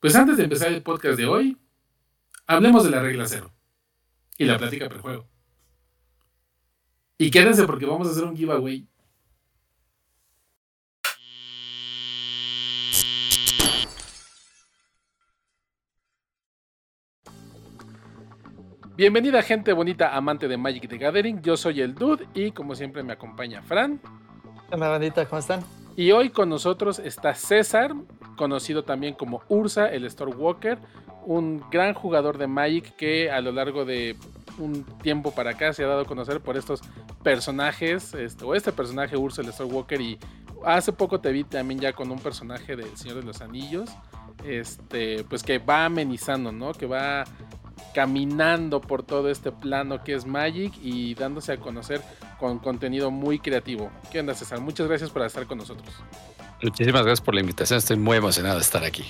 Pues antes de empezar el podcast de hoy, hablemos de la regla cero y la plática prejuego. Y quédense porque vamos a hacer un giveaway. Bienvenida gente bonita, amante de Magic the Gathering. Yo soy el Dude y como siempre me acompaña Fran. Hola bandita, ¿cómo están? Y hoy con nosotros está César, conocido también como Ursa, el Storewalker, un gran jugador de Magic que a lo largo de un tiempo para acá se ha dado a conocer por estos personajes, este, o este personaje Ursa, el Storewalker, y hace poco te vi también ya con un personaje del Señor de los Anillos, este, pues que va amenizando, ¿no? Que va caminando por todo este plano que es Magic y dándose a conocer con contenido muy creativo. ¿Qué onda, César? Muchas gracias por estar con nosotros. Muchísimas gracias por la invitación. Estoy muy emocionado de estar aquí.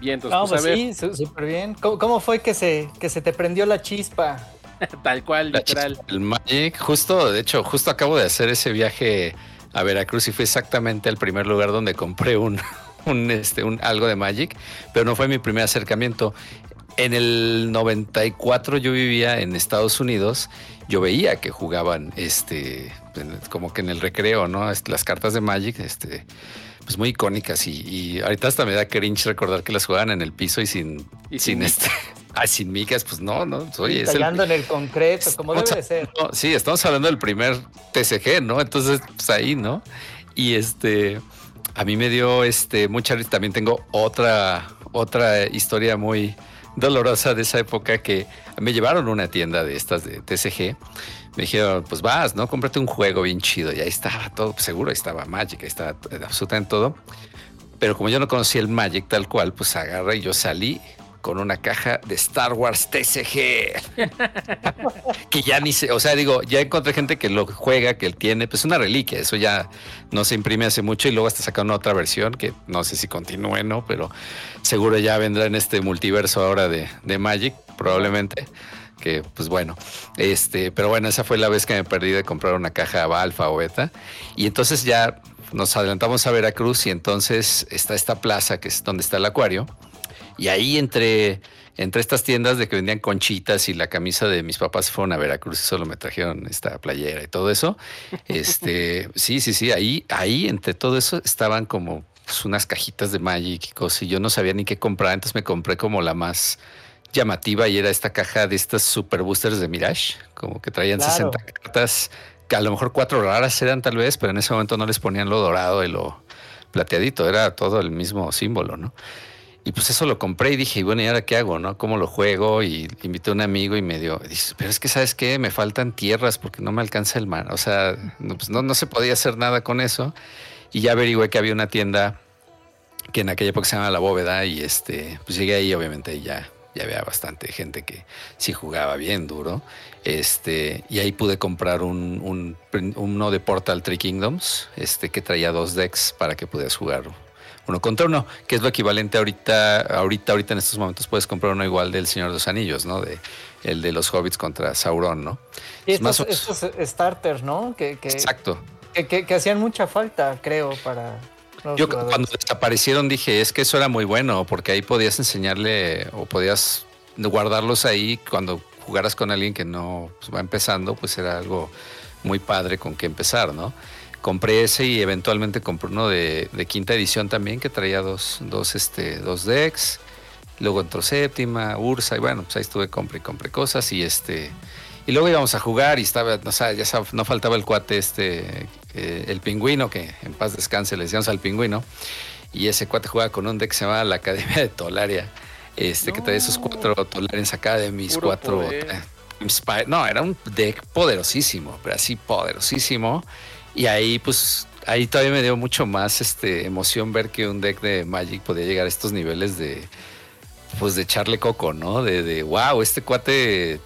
Bien, entonces, pues, pues sí, súper bien. ¿Cómo, fue que se, que se te prendió la chispa? Tal cual, literal. el Magic, justo, de hecho, justo acabo de hacer ese viaje a Veracruz y fue exactamente el primer lugar donde compré un, un, este, un, algo de Magic, pero no fue mi primer acercamiento. En el 94 yo vivía en Estados Unidos, yo veía que jugaban este como que en el recreo, ¿no? Las cartas de Magic, este pues muy icónicas y, ahorita hasta me da cringe recordar que las jugaban en el piso y sin sin este ah, sin micas, pues no, no, soy es en el concreto, como debe de ser. sí, estamos hablando del primer TCG, ¿no? Entonces, pues ahí, ¿no? Y este a mí me dio este mucha también tengo otra otra historia muy dolorosa de esa época que me llevaron una tienda de estas de TCG. Me dijeron, pues vas, ¿no? Cómprate un juego bien chido. Y ahí estaba todo, seguro ahí estaba Magic, ahí estaba absolutamente todo. Pero como yo no conocía el Magic tal cual, pues agarra y yo salí con una caja de Star Wars TCG. que ya ni sé, o sea, digo, ya encontré gente que lo juega, que él tiene, pues una reliquia, eso ya no se imprime hace mucho y luego hasta sacaron otra versión que no sé si continúe, ¿no? Pero seguro ya vendrá en este multiverso ahora de, de Magic, probablemente que pues bueno, este, pero bueno, esa fue la vez que me perdí de comprar una caja alfa o beta y entonces ya nos adelantamos a Veracruz y entonces está esta plaza que es donde está el acuario y ahí entre, entre estas tiendas de que vendían conchitas y la camisa de mis papás fueron a Veracruz y solo me trajeron esta playera y todo eso. Este, sí, sí, sí, ahí, ahí entre todo eso estaban como pues, unas cajitas de Magic y cosas. Y yo no sabía ni qué comprar, entonces me compré como la más llamativa y era esta caja de estas super boosters de Mirage, como que traían 60 cartas, que a lo mejor cuatro raras eran tal vez, pero en ese momento no les ponían lo dorado y lo plateadito, era todo el mismo símbolo, ¿no? Y pues eso lo compré y dije, bueno, ¿y ahora qué hago? ¿No? ¿Cómo lo juego? Y invité a un amigo y me dio, dice, pero es que sabes qué, me faltan tierras porque no me alcanza el mar. O sea, no, pues no, no se podía hacer nada con eso. Y ya averigüé que había una tienda que en aquella época se llama La Bóveda y este, pues llegué ahí, obviamente, y ya, ya había bastante gente que sí jugaba bien duro. Este, y ahí pude comprar un, un, uno de Portal Three Kingdoms, este, que traía dos decks para que pudieras jugar uno contra uno, que es lo equivalente ahorita, ahorita, ahorita en estos momentos puedes comprar uno igual del Señor de los Anillos, ¿no? De el de los hobbits contra Sauron, ¿no? Y estos, starters, ¿no? Que, Exacto. Que, que, hacían mucha falta, creo, para. Yo cuando desaparecieron dije, es que eso era muy bueno, porque ahí podías enseñarle o podías guardarlos ahí cuando jugaras con alguien que no pues, va empezando, pues era algo muy padre con que empezar, ¿no? Compré ese y eventualmente compré uno de, quinta edición también que traía dos, dos, este, dos decks. Luego entró séptima, Ursa, y bueno, pues ahí estuve, compré, compré cosas y este. Y luego íbamos a jugar y estaba, no, ya no faltaba el cuate este, eh, el pingüino, que en paz descanse le decíamos al pingüino. Y ese cuate jugaba con un deck que se llamaba la Academia de Tolaria. Este, que traía esos cuatro Tolarians acá de mis cuatro. no, era un deck poderosísimo, pero así poderosísimo. Y ahí, pues, ahí todavía me dio mucho más este, emoción ver que un deck de Magic podía llegar a estos niveles de, pues, de echarle coco, ¿no? De, de wow, este cuate,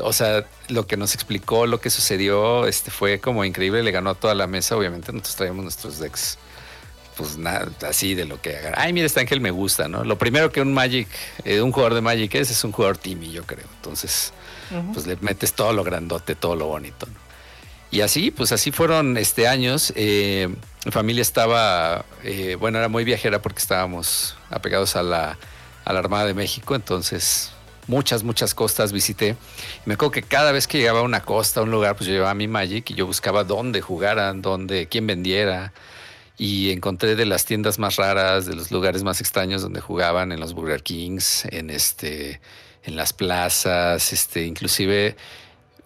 o sea, lo que nos explicó, lo que sucedió, este, fue como increíble, le ganó a toda la mesa, obviamente nosotros traíamos nuestros decks pues nada, así de lo que haga. Ay, mira, este ángel me gusta, ¿no? Lo primero que un Magic, eh, un jugador de Magic es, es un jugador Timmy, yo creo. Entonces, pues le metes todo lo grandote, todo lo bonito, ¿no? Y así, pues así fueron este años. Eh, mi familia estaba, eh, bueno, era muy viajera porque estábamos apegados a la, a la Armada de México, entonces muchas, muchas costas visité. me acuerdo que cada vez que llegaba a una costa, a un lugar, pues yo llevaba mi Magic y yo buscaba dónde jugaran, dónde, quién vendiera. Y encontré de las tiendas más raras, de los lugares más extraños donde jugaban, en los Burger Kings, en este, en las plazas, este, inclusive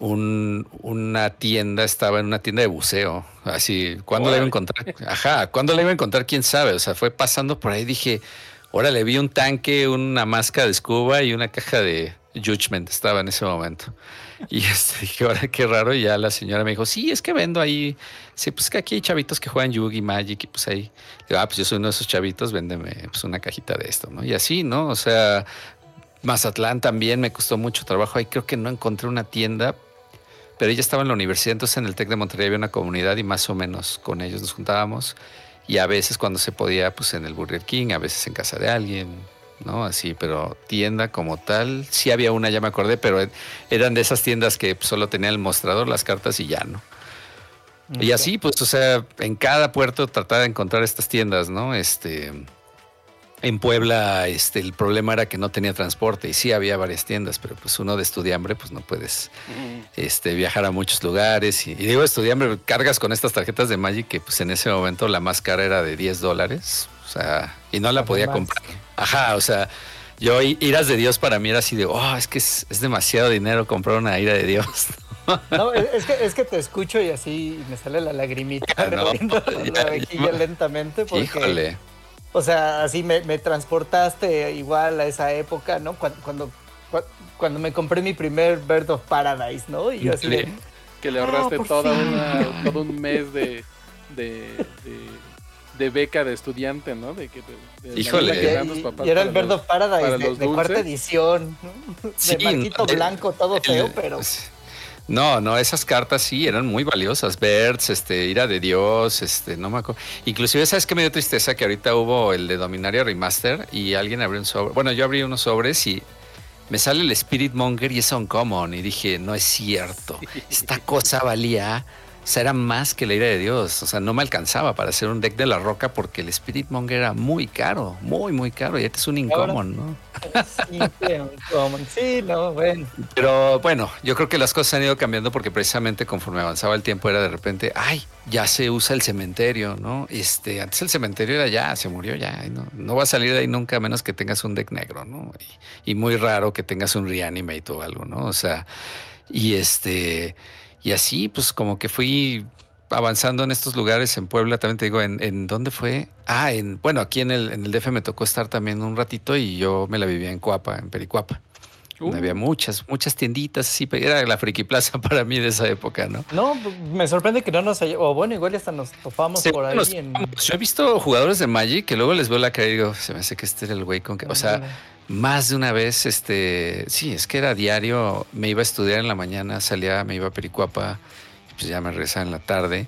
un, una tienda, estaba en una tienda de buceo. Así, ¿cuándo la iba a encontrar? Ajá, ¿cuándo la iba a encontrar? ¿Quién sabe? O sea, fue pasando por ahí, dije, órale, vi un tanque, una máscara de scuba y una caja de Judgment, estaba en ese momento. Y este, dije, ahora qué raro. Y ya la señora me dijo, sí, es que vendo ahí. Sí, pues que aquí hay chavitos que juegan Yugi, Magic, y pues ahí. Digo, ah, pues yo soy uno de esos chavitos, véndeme pues una cajita de esto, ¿no? Y así, ¿no? O sea, Mazatlán también me costó mucho trabajo. Ahí creo que no encontré una tienda pero ella estaba en la universidad, entonces en el TEC de Monterrey había una comunidad y más o menos con ellos nos juntábamos. Y a veces cuando se podía, pues en el Burger King, a veces en casa de alguien, ¿no? Así, pero tienda como tal, sí había una, ya me acordé, pero eran de esas tiendas que solo tenían el mostrador, las cartas y ya, ¿no? Y así, pues, o sea, en cada puerto trataba de encontrar estas tiendas, ¿no? Este, en Puebla este, el problema era que no tenía transporte y sí había varias tiendas, pero pues uno de estudiambre pues no puedes este, viajar a muchos lugares. Y, digo estudiambre, cargas con estas tarjetas de Magic que pues en ese momento la más cara era de 10 dólares, o sea, y no la podía comprar. Ajá, o sea, yo iras de Dios para mí era así de, oh, es que es, demasiado dinero comprar una ira de Dios. No, es que, es que te escucho y así me sale la lagrimita la lentamente porque... Híjole o sea, así me, transportaste igual a esa época, ¿no? Cuando, cuando, me compré mi primer Bird of Paradise, ¿no? Y así Que le ahorraste ah, toda una, todo un mes de, de, beca de estudiante, ¿no? De, que, Híjole. y, era el Bird of Paradise de, cuarta edición, ¿no? de marquito blanco, todo feo, pero... No, no, esas cartas sí eran muy valiosas. Berts, este, Ira de Dios, este, no me acuerdo. Inclusive, ¿sabes qué me dio tristeza? Que ahorita hubo el de Dominaria Remaster y alguien abrió un sobre. Bueno, yo abrí unos sobres y me sale el Spirit Monger y es uncommon. Y dije, no es cierto. Esta cosa valía o sea, era más que la ira de Dios. O sea, no me alcanzaba para hacer un deck de la roca porque el Spirit Monger era muy caro, muy, muy caro. Y este es un incomún, ¿no? Sí, un Sí, no, bueno. Pero bueno, yo creo que las cosas han ido cambiando porque precisamente conforme avanzaba el tiempo era de repente, ay, ya se usa el cementerio, ¿no? Este, antes el cementerio era ya, se murió ya. No, no va a salir de ahí nunca a menos que tengas un deck negro, ¿no? Y, y muy raro que tengas un reanimate o algo, ¿no? O sea, y este. Y así, pues como que fui avanzando en estos lugares en Puebla, también te digo, ¿en, en dónde fue? Ah, en, bueno, aquí en el, en el DF me tocó estar también un ratito y yo me la vivía en Coapa, en Pericuapa. Había uh. muchas, muchas tienditas, sí, era la Friki Plaza para mí de esa época, ¿no? No, me sorprende que no nos haya, o bueno, igual hasta nos topamos por ahí. Yo he visto jugadores de Magic que luego les veo la cara y digo, se me hace que este era el güey con que, o sea, más de una vez, este, sí, es que era diario, me iba a estudiar en la mañana, salía, me iba a Pericuapa, pues ya me regresaba en la tarde,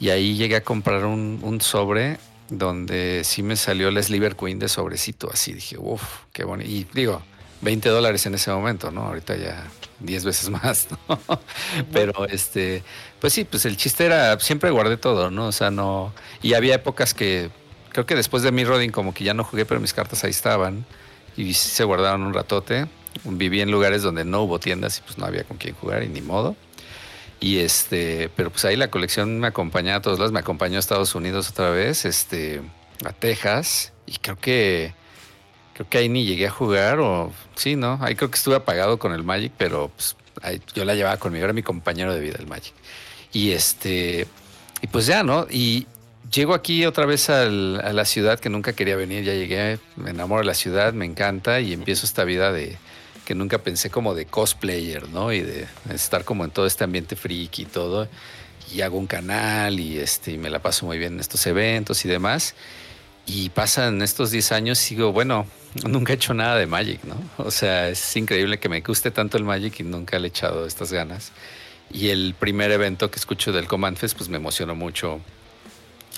y ahí llegué a comprar un, sobre donde sí me salió la Sliver Queen de sobrecito, así dije, uff, qué bonito, y digo, 20 dólares en ese momento, ¿no? Ahorita ya 10 veces más, ¿no? Pero este, pues sí, pues el chiste era, siempre guardé todo, ¿no? O sea, no, y había épocas que, creo que después de mi Rodin como que ya no jugué, pero mis cartas ahí estaban y se guardaron un ratote. Viví en lugares donde no hubo tiendas y pues no había con quién jugar y ni modo. Y este, pero pues ahí la colección me acompañaba a todos lados, me acompañó a Estados Unidos otra vez, este, a Texas, y creo que creo que ahí ni llegué a jugar, o sí, ¿no? Ahí creo que estuve apagado con el Magic, pero pues, yo la llevaba conmigo, era mi compañero de vida el Magic. Y este, y pues ya, ¿no? Y, llego aquí otra vez a la ciudad que nunca quería venir, ya llegué, me enamoro de la ciudad, me encanta y empiezo esta vida de que nunca pensé como de cosplayer, ¿no? Y de estar como en todo este ambiente friki y todo. Y hago un canal y, este, y me la paso muy bien en estos eventos y demás. Y pasan estos 10 años, sigo, bueno, nunca he hecho nada de Magic, ¿no? O sea, es increíble que me guste tanto el Magic y nunca le he echado estas ganas. Y el primer evento que escucho del Command Fest, pues me emocionó mucho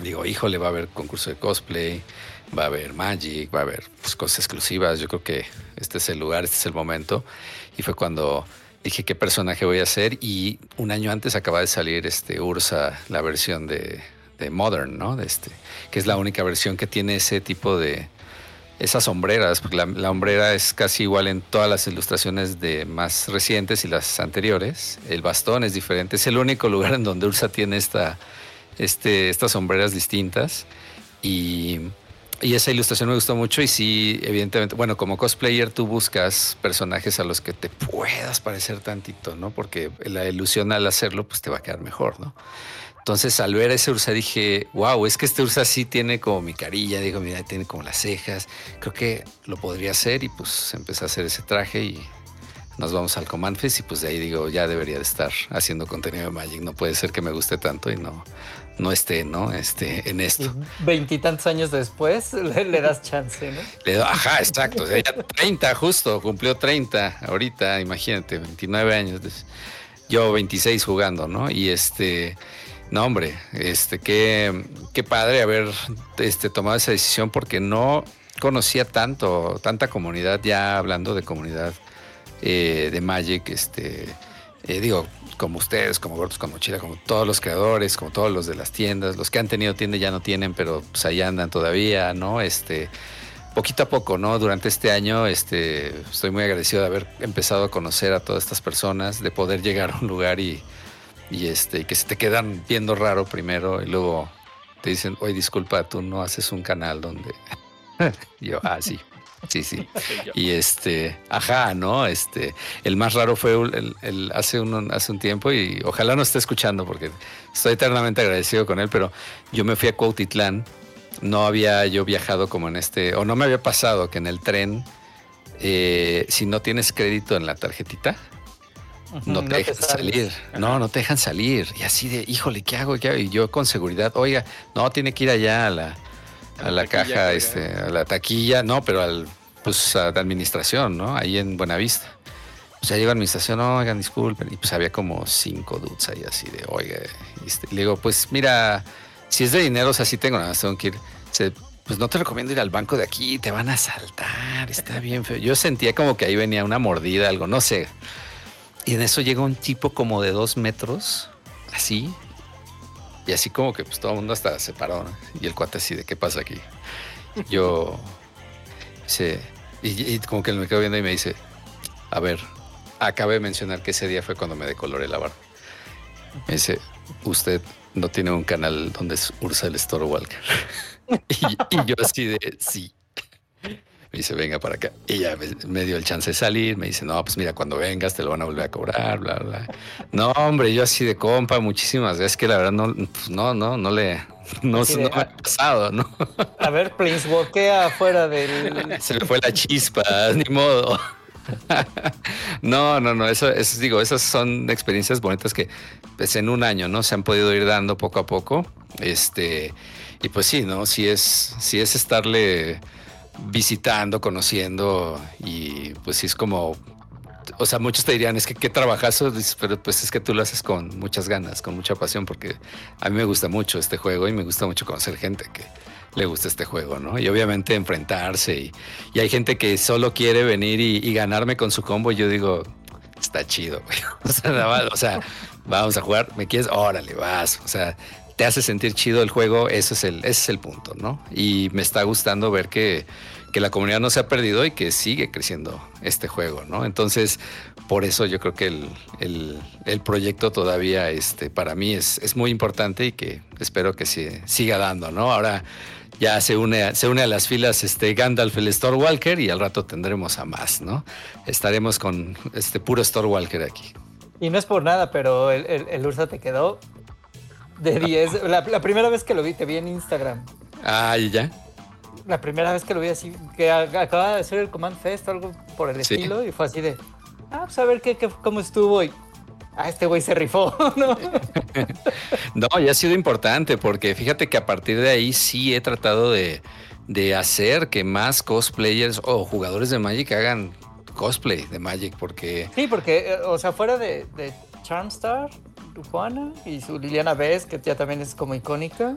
digo, híjole, va a haber concurso de cosplay, va a haber Magic, va a haber pues, cosas exclusivas. Yo creo que este es el lugar, este es el momento. Y fue cuando dije qué personaje voy a hacer y un año antes acaba de salir este Ursa, la versión de, Modern, ¿no? De este, que es la única versión que tiene ese tipo de esas sombreras, porque la, hombrera es casi igual en todas las ilustraciones de más recientes y las anteriores. El bastón es diferente, es el único lugar en donde Ursa tiene esta, este, estas sombreras distintas y y esa ilustración me gustó mucho y sí, evidentemente, bueno, como cosplayer tú buscas personajes a los que te puedas parecer tantito, ¿no? Porque la ilusión al hacerlo, pues te va a quedar mejor, ¿no? Entonces al ver a ese Ursa dije, wow, es que este Ursa sí tiene como mi carilla, digo, mira, tiene como las cejas, creo que lo podría hacer y pues empecé a hacer ese traje y nos vamos al Command Fest y pues de ahí digo, ya debería de estar haciendo contenido de Magic, no puede ser que me guste tanto y no, no esté, ¿no? Este, en esto. Veintitantos años después le, das chance, ¿no? Le ajá, exacto. O sea, ya 30 justo, cumplió 30 ahorita, imagínate, 29 años. Yo 26 jugando, ¿no? Y este, no hombre, este, qué, qué padre haber este, tomado esa decisión porque no conocía tanto, tanta comunidad, ya hablando de comunidad eh, de Magic, este, eh, digo, como ustedes, como Gordos con Mochila, como todos los creadores, como todos los de las tiendas, los que han tenido tienda ya no tienen, pero pues ahí andan todavía, ¿no? Este, poquito a poco, ¿no? Durante este año, este, estoy muy agradecido de haber empezado a conocer a todas estas personas, de poder llegar a un lugar y, y este, que se te quedan viendo raro primero y luego te dicen, oye, disculpa, tú no haces un canal donde yo, ah, sí, Sí, sí. Y este, ajá, ¿no? Este, el más raro fue el, hace, un, hace un tiempo y ojalá no esté escuchando porque estoy eternamente agradecido con él, pero yo me fui a Cuautitlán, no había yo viajado como en este, o no me había pasado que en el tren, eh, si no tienes crédito en la tarjetita, no te dejan salir. No, no te dejan salir. Y así de, híjole, ¿qué hago? ¿Qué hago? Y yo con seguridad, oiga, no, tiene que ir allá a la a la caja, este, a la taquilla, no, pero al, pues a la administración, ¿no? Ahí en Buenavista. Pues ya llegó a administración, oigan, disculpen. Y pues había como cinco dudes ahí así de, oiga. Este, le digo, pues mira, si es de dinero, o sea, sí tengo, nada más tengo que ir. pues no te recomiendo ir al banco de aquí, te van a saltar, está bien feo. Yo sentía como que ahí venía una mordida, algo, no sé. Y en eso llega un tipo como de dos metros, así, y así como que pues todo el mundo hasta se paró, Y el cuate así de qué pasa aquí. Yo se y, como que me quedo viendo y me dice, a ver, acabé de mencionar que ese día fue cuando me decoloré la barba. Me dice, usted no tiene un canal donde es Ursa el Storewalker. y, y yo así de sí. Me dice, venga para acá. Y ya me, dio el chance de salir. Me dice, no, pues mira, cuando vengas te lo van a volver a cobrar, bla, bla. No, hombre, yo así de compa, muchísimas veces que la verdad no, pues no, no, no le, no, me ha pasado, ¿no? A ver, Walkea afuera del. Se me fue la chispa, ni modo. No, no, no, eso, eso digo, esas son experiencias bonitas que pues en un año, ¿no? Se han podido ir dando poco a poco. Este, y pues sí, ¿no? Si es, si es estarle visitando, conociendo y pues sí es como, o sea, muchos te dirían, es que qué trabajazo, pero pues es que tú lo haces con muchas ganas, con mucha pasión, porque a mí me gusta mucho este juego y me gusta mucho conocer gente que le gusta este juego, ¿no? Y obviamente enfrentarse y, hay gente que solo quiere venir y, ganarme con su combo y yo digo, está chido, O sea, vamos a jugar, ¿me quieres? Órale, vas. O sea, te hace sentir chido el juego, ese es el, es el punto, ¿no? Y me está gustando ver que, que, la comunidad no se ha perdido y que sigue creciendo este juego, ¿no? Entonces, por eso yo creo que el, el, proyecto todavía este, para mí es, es, muy importante y que espero que se siga dando, ¿no? Ahora ya se une, se une a las filas este Gandalf, el Storewalker, y al rato tendremos a más, ¿no? Estaremos con este puro Storewalker aquí. Y no es por nada, pero el, el Ursa te quedó de 10. La, primera vez que lo vi, te vi en Instagram. Ah, ¿y ya? La primera vez que lo vi así, que acababa de hacer el Command Fest o algo por el estilo, y fue así de, ah, pues a ver qué, cómo estuvo. Y, ah, este güey se rifó, ¿no? no, ya ha sido importante, porque fíjate que a partir de ahí sí he tratado de, de hacer que más cosplayers o jugadores de Magic hagan cosplay de Magic, porque... Sí, porque, eh, o sea, fuera de, de Charmstar, Juana y su Liliana Bess, que ya también es como icónica.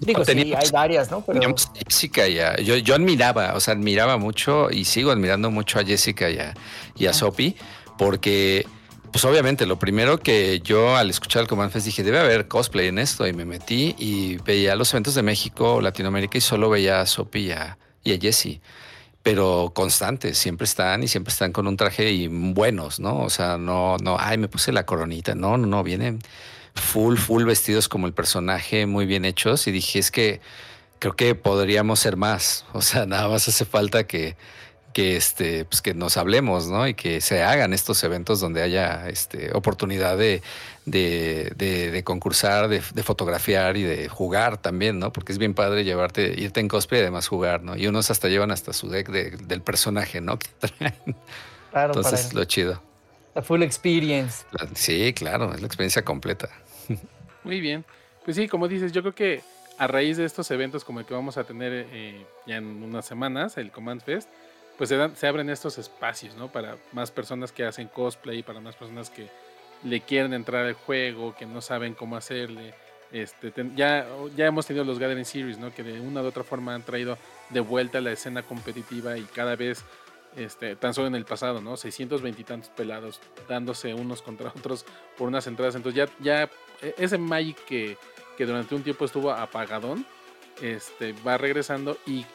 digo, sí, hay varias, ¿no? Pero... Jessica ya, yo, yo admiraba, o sea, admiraba mucho y sigo admirando mucho a Jessica y a, y a Sophie, porque pues obviamente lo primero que yo al escuchar el Command Fest dije, debe haber cosplay en esto y me metí y veía los eventos de México, Latinoamérica y solo veía a Sophie y a, y a Jessie pero constantes, siempre están y siempre están con un traje y buenos, ¿no? O sea, no, no, ay, me puse la coronita, no, no, no, vienen full, full vestidos como el personaje, muy bien hechos y dije, es que creo que podríamos ser más, o sea, nada más hace falta que, que, este, pues que nos hablemos, ¿no? Y que se hagan estos eventos donde haya este, oportunidad de, de, concursar, de, fotografiar y de jugar también, ¿no? Porque es bien padre llevarte, irte en cosplay y además jugar, ¿no? Y unos hasta llevan hasta su deck del personaje, ¿no? Claro, Entonces, lo chido. La full experience. Sí, claro, es la experiencia completa. Muy bien. Pues sí, como dices, yo creo que a raíz de estos eventos como el que vamos a tener eh, ya en unas semanas, el Command Fest, pues se, abren estos espacios, ¿no? Para más personas que hacen cosplay, para más personas que le quieren entrar al juego, que no saben cómo hacerle. Este, ya, ya hemos tenido los Gathering Series, ¿no? Que de una u otra forma han traído de vuelta la escena competitiva y cada vez, este, tan solo en el pasado, ¿no? 620 y tantos pelados dándose unos contra otros por unas entradas. Entonces ya, ya e, ese Magic que, que durante un tiempo estuvo apagadón, este, va regresando y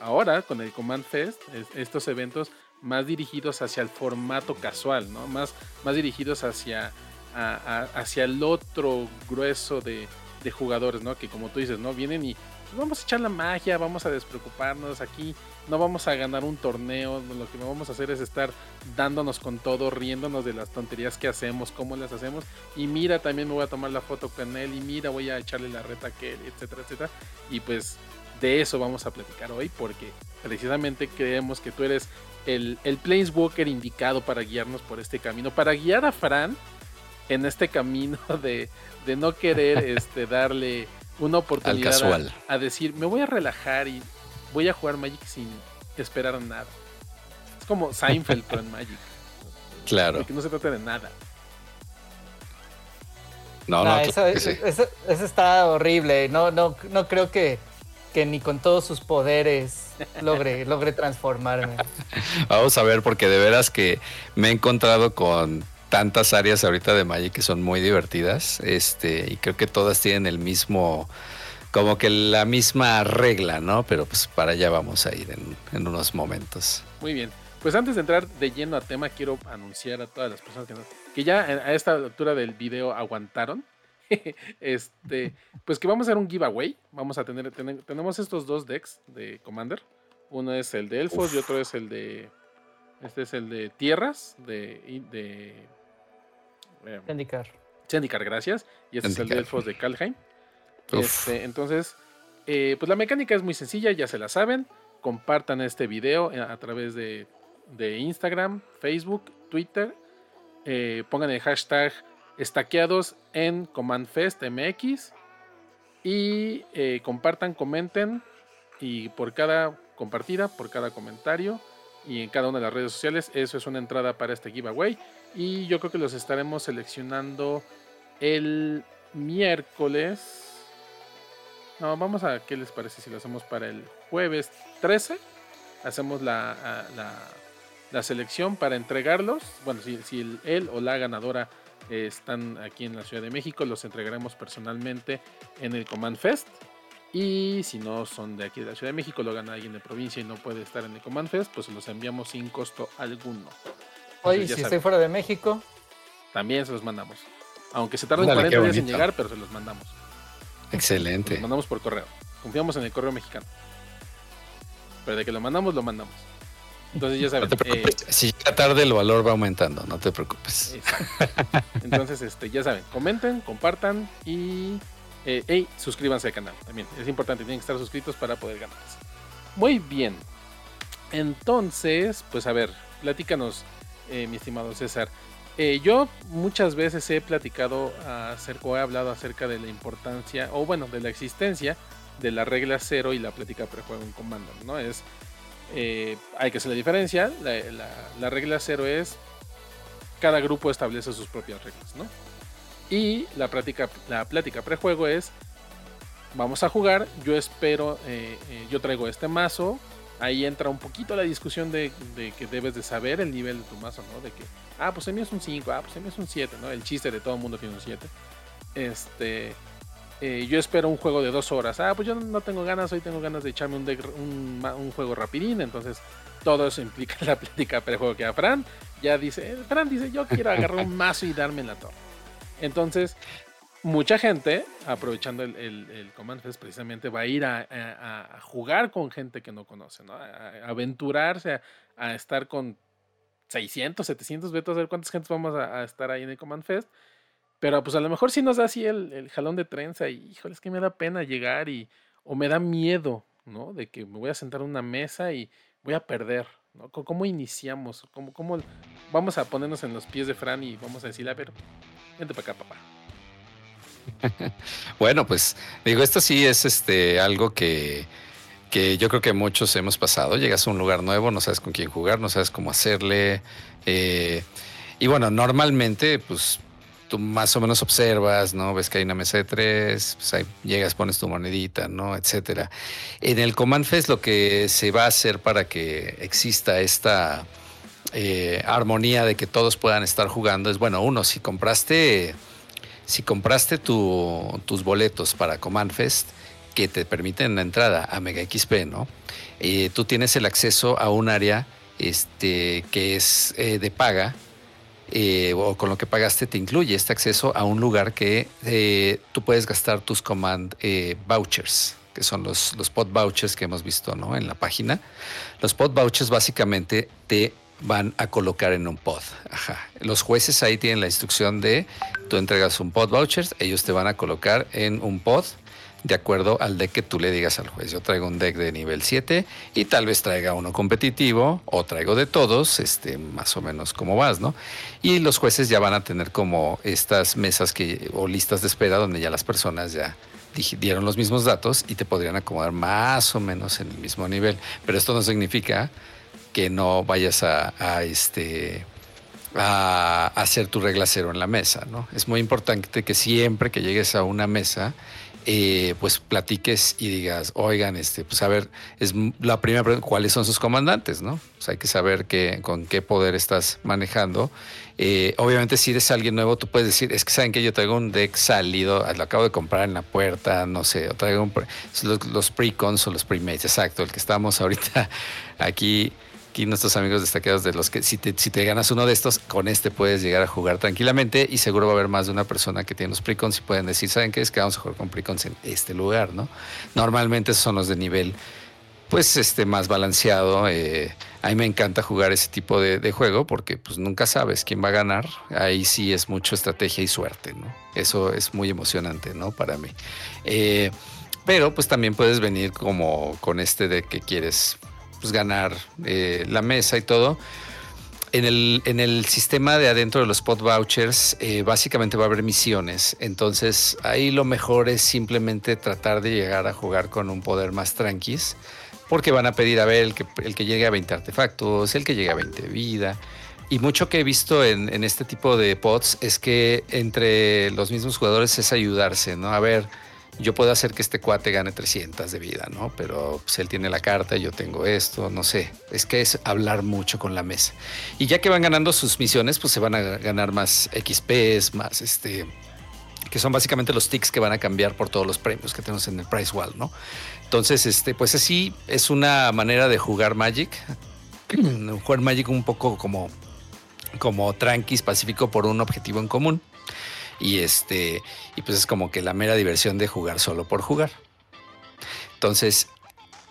ahora con el Command Fest, estos eventos más dirigidos hacia el formato casual, ¿no? Más, más dirigidos hacia, hacia el otro grueso de, jugadores, ¿no? Que como tú dices, ¿no? Vienen y pues, vamos a echar la magia, vamos a despreocuparnos aquí, no vamos a ganar un torneo, lo que vamos a hacer es estar dándonos con todo, riéndonos de las tonterías que hacemos, cómo las hacemos, y mira, también me voy a tomar la foto con él, y mira, voy a echarle la reta a aquel, etcétera, etcétera, y pues de eso vamos a platicar hoy porque precisamente creemos que tú eres el, el Planeswalker indicado para guiarnos por este camino, para guiar a Fran en este camino de, no querer este, darle una oportunidad a, decir, me voy a relajar y voy a jugar Magic sin esperar nada. Es como Seinfeld, pero en Magic. Claro. Que no se trata de nada. No, no, eso, eso, está horrible. No, no, no creo que que ni con todos sus poderes logre, logre transformarme. Vamos a ver, porque de veras que me he encontrado con tantas áreas ahorita de Magic que son muy divertidas. Este, y creo que todas tienen el mismo, como que la misma regla, ¿no? Pero pues para allá vamos a ir en, unos momentos. Muy bien. Pues antes de entrar de lleno a tema, quiero anunciar a todas las personas que, que ya a esta altura del video aguantaron este, pues que vamos a hacer un giveaway. Vamos a tener, tenemos estos dos decks de Commander. Uno es el de Elfos y otro es el de. Este es el de Tierras de. de eh, gracias. Y este es el de Elfos de Kalheim. Este, entonces, eh, pues la mecánica es muy sencilla, ya se la saben. Compartan este video a, través de, de, Instagram, Facebook, Twitter. Eh, pongan el hashtag estaqueados en Command Fest MX. Y eh, compartan, comenten. Y por cada compartida, por cada comentario y en cada una de las redes sociales, eso es una entrada para este giveaway. Y yo creo que los estaremos seleccionando el miércoles. No, vamos a qué les parece si lo hacemos para el jueves 13. Hacemos la, la, selección para entregarlos. Bueno, si, si él o la ganadora están aquí en la Ciudad de México, los entregaremos personalmente en el Command Fest. Y si no son de aquí de la Ciudad de México, lo gana alguien de provincia y no puede estar en el Command Fest, pues se los enviamos sin costo alguno. Oye, si estoy fuera de México. También se los mandamos. Aunque se tarden 40 días en llegar, pero se los mandamos. Excelente. Los mandamos por correo. Confiamos en el correo mexicano. Pero de que lo mandamos, lo mandamos. Entonces ya saben. Eh, si llega tarde el valor va aumentando, no te preocupes. Entonces, este, ya saben, comenten, compartan y eh, suscríbanse al canal también. Es importante, tienen que estar suscritos para poder ganarse. Muy bien. Entonces, pues a ver, platícanos, eh, mi estimado César. yo muchas veces he platicado acerca, o he hablado acerca de la importancia, o bueno, de la existencia de la regla cero y la plática prejuego en comando, ¿no? Es eh, hay que hacer la diferencia. La, regla cero es cada grupo establece sus propias reglas, ¿no? Y la plática, la plática prejuego es, vamos a jugar, yo espero, eh, eh, yo traigo este mazo, ahí entra un poquito la discusión de, que debes de saber el nivel de tu mazo, ¿no? De que, ah, pues el mío es un 5, ah, pues el mío es un 7, ¿no? El chiste de todo el mundo tiene un 7. Este, eh, yo espero un juego de dos horas. Ah, pues yo no tengo ganas, hoy tengo ganas de echarme un, un, un, juego rapidín. Entonces, todo eso implica la plática prejuego que a Fran ya dice, Fran dice, yo quiero agarrar un mazo y darme la torre. Entonces, mucha gente, aprovechando el, el, Command Fest, precisamente va a ir a, jugar con gente que no conoce, ¿no? Aventurarse, a, estar con 600, 700 vetos, a ver cuántas gente vamos a, estar ahí en el Command Fest. Pero pues a lo mejor sí nos da así el, jalón de trenza y, híjole, es que me da pena llegar y, o me da miedo, ¿no? De que me voy a sentar en una mesa y voy a perder, ¿no? ¿Cómo iniciamos? ¿Cómo, cómo vamos a ponernos en los pies de Fran y vamos a decirle, a ver, vente para acá, papá? bueno, pues digo, esto sí es este algo que, que yo creo que muchos hemos pasado. Llegas a un lugar nuevo, no sabes con quién jugar, no sabes cómo hacerle. Eh, y bueno, normalmente, pues tú más o menos observas, ¿no? Ves que hay una mesa de tres, pues ahí llegas, pones tu monedita, ¿no? Etcétera. En el Command Fest lo que se va a hacer para que exista esta eh, armonía de que todos puedan estar jugando es, bueno, uno, si compraste, si compraste tus boletos para Command Fest, que te permiten la entrada a Mega XP, ¿no? Eh, tú tienes el acceso a un área este, que es eh, de paga eh, o con lo que pagaste te incluye este acceso a un lugar que eh, tú puedes gastar tus command eh, vouchers, que son los, los pod vouchers que hemos visto ¿no? en la página. Los pod vouchers básicamente te van a colocar en un pod. Ajá. Los jueces ahí tienen la instrucción de tú entregas un pod vouchers, ellos te van a colocar en un pod de acuerdo al deck que tú le digas al juez. Yo traigo un deck de nivel 7 y tal vez traiga uno competitivo o traigo de todos, este, más o menos como vas, ¿no? Y los jueces ya van a tener como estas mesas que, o listas de espera donde ya las personas ya dieron los mismos datos y te podrían acomodar más o menos en el mismo nivel. Pero esto no significa que no vayas a, este a hacer tu regla cero en la mesa, ¿no? Es muy importante que siempre que llegues a una mesa eh, pues platiques y digas, oigan, este, pues a ver, es la primera pregunta, ¿cuáles son sus comandantes? ¿no? Pues hay que saber con qué poder estás manejando. Eh, obviamente, si eres alguien nuevo, tú puedes decir, es que saben que yo traigo un deck salido, lo acabo de comprar en la puerta, no sé, o traigo los, los pre-cons o los pre-mates, exacto, el que estamos ahorita aquí aquí nuestros amigos destacados de los que si te, si te ganas uno de estos, con este puedes llegar a jugar tranquilamente y seguro va a haber más de una persona que tiene los precons y pueden decir, ¿saben qué? Es que vamos a jugar con precons en este lugar, ¿no? Normalmente son los de nivel pues este más balanceado. Eh, a mí me encanta jugar ese tipo de, juego porque pues nunca sabes quién va a ganar. Ahí sí es mucho estrategia y suerte, ¿no? Eso es muy emocionante, ¿no? Para mí. Eh, pero pues también puedes venir como con este de que quieres pues, ganar eh, la mesa y todo. En el, en el, sistema de adentro de los spot vouchers, eh, básicamente va a haber misiones. Entonces, ahí lo mejor es simplemente tratar de llegar a jugar con un poder más tranquis, porque van a pedir a ver el que, el que llegue a 20 artefactos, el que llegue a 20 vida. Y mucho que he visto en, en este tipo de pods es que entre los mismos jugadores es ayudarse, ¿no? A ver, yo puedo hacer que este cuate gane 300 de vida, ¿no? Pero pues, él tiene la carta, yo tengo esto, no sé. Es que es hablar mucho con la mesa. Y ya que van ganando sus misiones, pues se van a ganar más XPs, más este que son básicamente los ticks que van a cambiar por todos los premios que tenemos en el Price Wall, ¿no? Entonces, este, pues así es una manera de jugar Magic. jugar Magic un poco como, como tranquis, pacífico por un objetivo en común. Y este, y pues es como que la mera diversión de jugar solo por jugar. Entonces,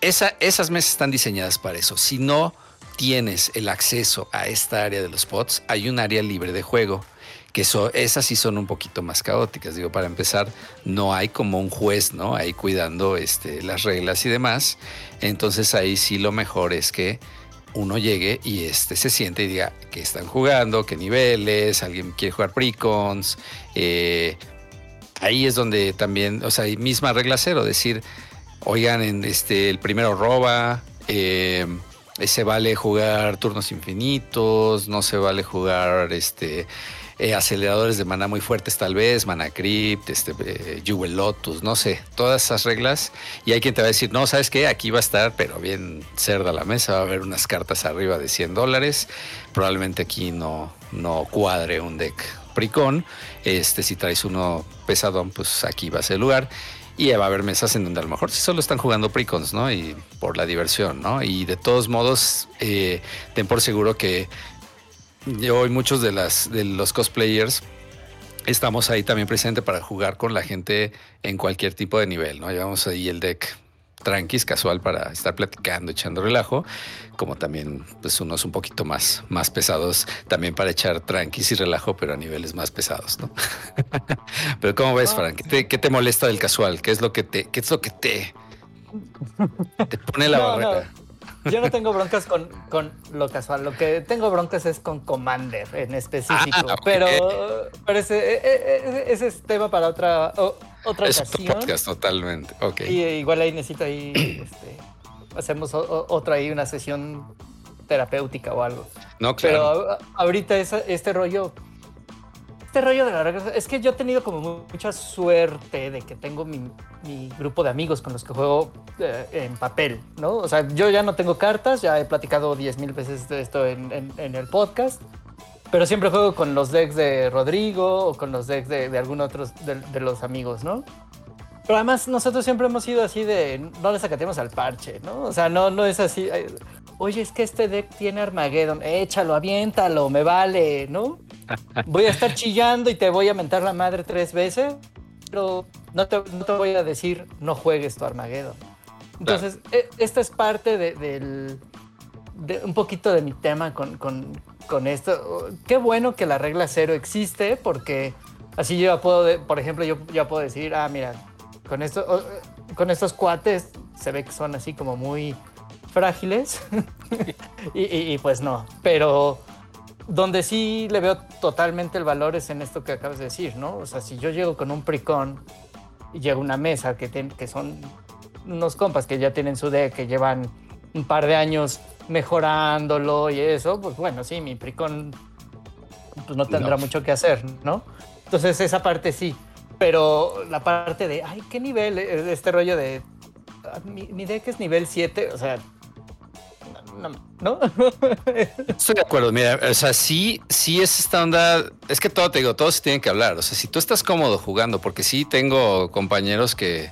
esa, esas mesas están diseñadas para eso. Si no tienes el acceso a esta área de los pods, hay un área libre de juego que esas sí son un poquito más caóticas. Digo, para empezar, no hay como un juez, ¿no? Ahí cuidando este, las reglas y demás. Entonces ahí sí lo mejor es que uno llegue y este se siente y diga que están jugando, qué niveles, alguien quiere jugar precons. Eh, ahí es donde también, o sea, misma regla cero, decir, oigan, en este, el primero roba, eh, se vale jugar turnos infinitos, no se vale jugar este eh, aceleradores de mana muy fuertes tal vez, Mana Crypt, este, eh, Jewel Lotus, no sé, todas esas reglas. Y hay quien te va a decir, no, ¿sabes qué? Aquí va a estar, pero bien cerda la mesa, va a haber unas cartas arriba de 100 dólares. Probablemente aquí no, no cuadre un deck Pricón. Este, si traes uno pesadón, pues aquí va a ser el lugar. Y va a haber mesas en donde a lo mejor sí solo están jugando precons, ¿no? Y por la diversión, ¿no? Y de todos modos, eh, ten por seguro que yo y muchos de, las, de los cosplayers estamos ahí también presente para jugar con la gente en cualquier tipo de nivel, ¿no? Llevamos ahí el deck tranquis, casual para estar platicando, echando relajo, como también pues unos un poquito más, más pesados, también para echar tranquis y relajo, pero a niveles más pesados, ¿no? pero ¿cómo ves, Frank? ¿Qué te, molesta del casual? ¿Qué es lo que te, qué es lo que te, te pone la barrera? Yo no tengo broncas con, con, lo casual. Lo que tengo broncas es con Commander en específico. Ah, pero, pero ese, e, e, e, ese, es tema para otra, otra es ocasión. podcast totalmente. Okay. Y igual ahí necesito ahí este, hacemos otra ahí, una sesión terapéutica o algo. No, claro. Pero ahorita este rollo este rollo de la regla, es que yo he tenido como mucha suerte de que tengo mi, grupo de amigos con los que juego eh, en papel, ¿no? O sea, yo ya no tengo cartas, ya he platicado 10 mil veces de esto en, el podcast, pero siempre juego con los decks de Rodrigo o con los decks de, algún otro de, los amigos, ¿no? Pero además nosotros siempre hemos sido así de no le sacatemos al parche, ¿no? O sea, no, no es así. Oye, es que este deck tiene Armageddon, échalo, aviéntalo, me vale, ¿no? voy a estar chillando y te voy a mentar la madre tres veces, pero no te, voy a decir no juegues tu Armageddon. Entonces, e, esta es parte de, del, de un poquito de mi tema con, con, con, esto. Qué bueno que la regla cero existe, porque así yo ya puedo, por ejemplo, yo ya puedo decir, ah, mira, con, esto, con estos cuates se ve que son así como muy frágiles. y, y, pues no, pero donde sí le veo totalmente el valor es en esto que acabas de decir, ¿no? O sea, si yo llego con un precon y llego a una mesa que, que son unos compas que ya tienen su deck, que llevan un par de años mejorándolo y eso, pues bueno, sí, mi precon pues no tendrá mucho que hacer, ¿no? Entonces esa parte sí, pero la parte de, ay, ¿qué nivel? Este rollo de, ah, mi, mi deck es nivel 7, o sea, no, Estoy de acuerdo, mira, o sea, sí, sí es esta onda, es que todo te digo, todos tienen que hablar, o sea, si tú estás cómodo jugando, porque sí tengo compañeros que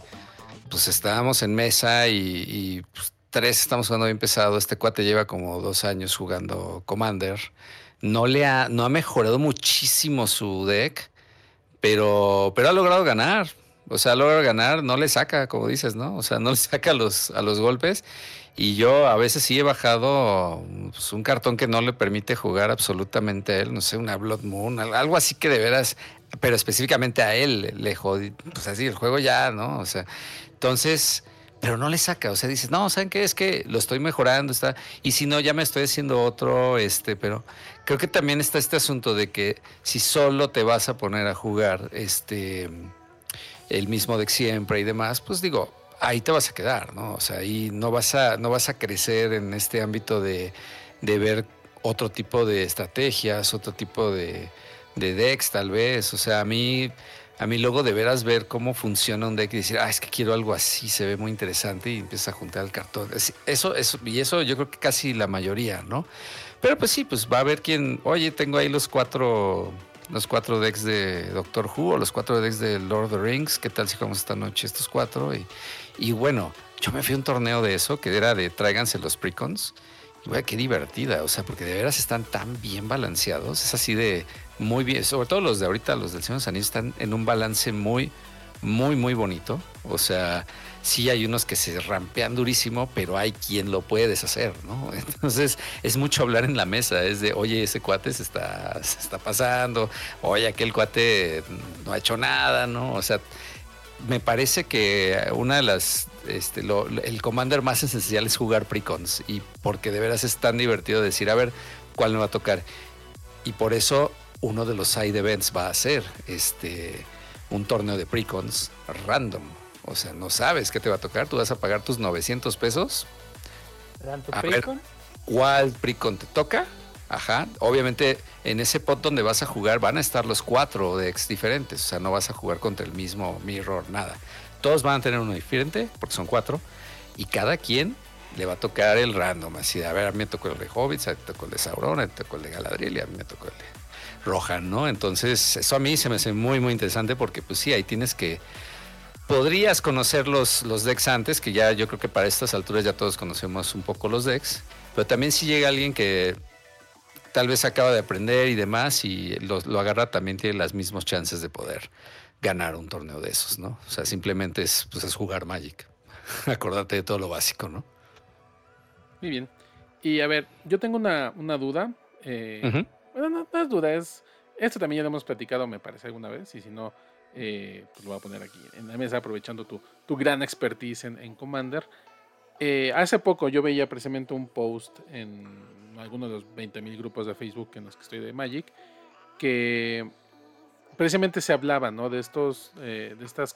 pues estábamos en mesa y, pues, tres estamos jugando bien pesado, este cuate lleva como dos años jugando Commander, no le ha, no ha mejorado muchísimo su deck, pero, pero ha logrado ganar, o sea, ha logrado ganar, no le saca, como dices, ¿no? O sea, no le saca los, a los golpes y yo a veces sí he bajado pues, un cartón que no le permite jugar absolutamente a él, no sé, una Blood Moon, algo así que de veras, pero específicamente a él le jodí, pues así, el juego ya, ¿no? O sea, entonces, pero no le saca, o sea, dices, no, ¿saben qué? Es que lo estoy mejorando, está, y si no, ya me estoy haciendo otro, este, pero creo que también está este asunto de que si solo te vas a poner a jugar, este, el mismo de siempre y demás, pues digo, ahí te vas a quedar, ¿no? O sea, ahí no vas a, no vas a crecer en este ámbito de, ver otro tipo de estrategias, otro tipo de, de, decks, tal vez. O sea, a mí, a mí luego de veras ver cómo funciona un deck y decir, ah, es que quiero algo así, se ve muy interesante y empiezas a juntar el cartón. Eso, eso, y eso yo creo que casi la mayoría, ¿no? Pero pues sí, pues va a haber quien, oye, tengo ahí los cuatro los cuatro decks de Doctor Who o los cuatro decks de Lord of the Rings. ¿Qué tal si jugamos esta noche estos cuatro? Y, y bueno, yo me fui a un torneo de eso, que era de tráiganse los precons. Y güey, qué divertida, o sea, porque de veras están tan bien balanceados. Es así de muy bien, sobre todo los de ahorita, los del Señor de están en un balance muy, muy, muy bonito. O sea, sí hay unos que se rampean durísimo, pero hay quien lo puede deshacer, ¿no? Entonces es mucho hablar en la mesa, es de, oye, ese cuate se está, se está pasando, oye, aquel cuate no ha hecho nada, ¿no? O sea, me parece que una de las, este, el commander más esencial es jugar precons y porque de veras es tan divertido decir, a ver, ¿cuál me va a tocar? Y por eso uno de los side events va a ser este, un torneo de precons random. O sea, no sabes qué te va a tocar, tú vas a pagar tus 900 pesos. a ver cuál precon te toca Ajá. Obviamente, en ese pot donde vas a jugar van a estar los cuatro decks diferentes. O sea, no vas a jugar contra el mismo mirror, nada. Todos van a tener uno diferente, porque son cuatro. Y cada quien le va a tocar el random. Así de, a ver, a mí me tocó el de Hobbits, a mí me tocó el de Sauron, a mí me tocó el de Galadriel y a mí me tocó el de Rohan, ¿no? Entonces, eso a mí se me hace muy, muy interesante porque, pues sí, ahí tienes que. Podrías conocer los, los decks antes, que ya yo creo que para estas alturas ya todos conocemos un poco los decks. Pero también si llega alguien que tal vez acaba de aprender y demás y lo, agarra, también tiene las mismas chances de poder ganar un torneo de esos, ¿no? O sea, simplemente es, pues, es jugar Magic. Acordarte de todo lo básico, ¿no? Muy bien. Y a ver, yo tengo una, duda. Eh, Bueno, no, es duda, es. Esto también ya lo hemos platicado, me parece, alguna vez. Y si no, eh, pues lo voy a poner aquí en la mesa, aprovechando tu, tu gran expertise en, en Commander. Eh, hace poco yo veía precisamente un post en algunos de los 20.000 grupos de Facebook en los que estoy de Magic, que precisamente se hablaba, ¿no? De estos, eh, de estas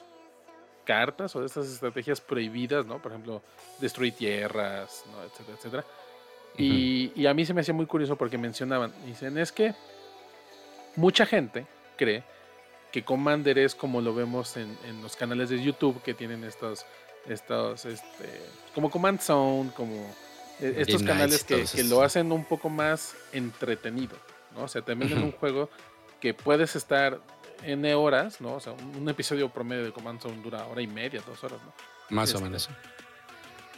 cartas o de estas estrategias prohibidas, ¿no? Por ejemplo, destruir tierras, ¿no? etcétera, etcétera. y, a mí se me hacía muy curioso porque mencionaban, dicen, es que mucha gente cree que Commander es como lo vemos en, en los canales de YouTube que tienen estos, estos, este, como Command Zone, como estos canales que, lo hacen un poco más entretenido, ¿no? O sea, te venden un juego que puedes estar N horas, ¿no? O sea, un, episodio promedio de Command Zone dura hora y media, dos horas, ¿no? Más o este, menos.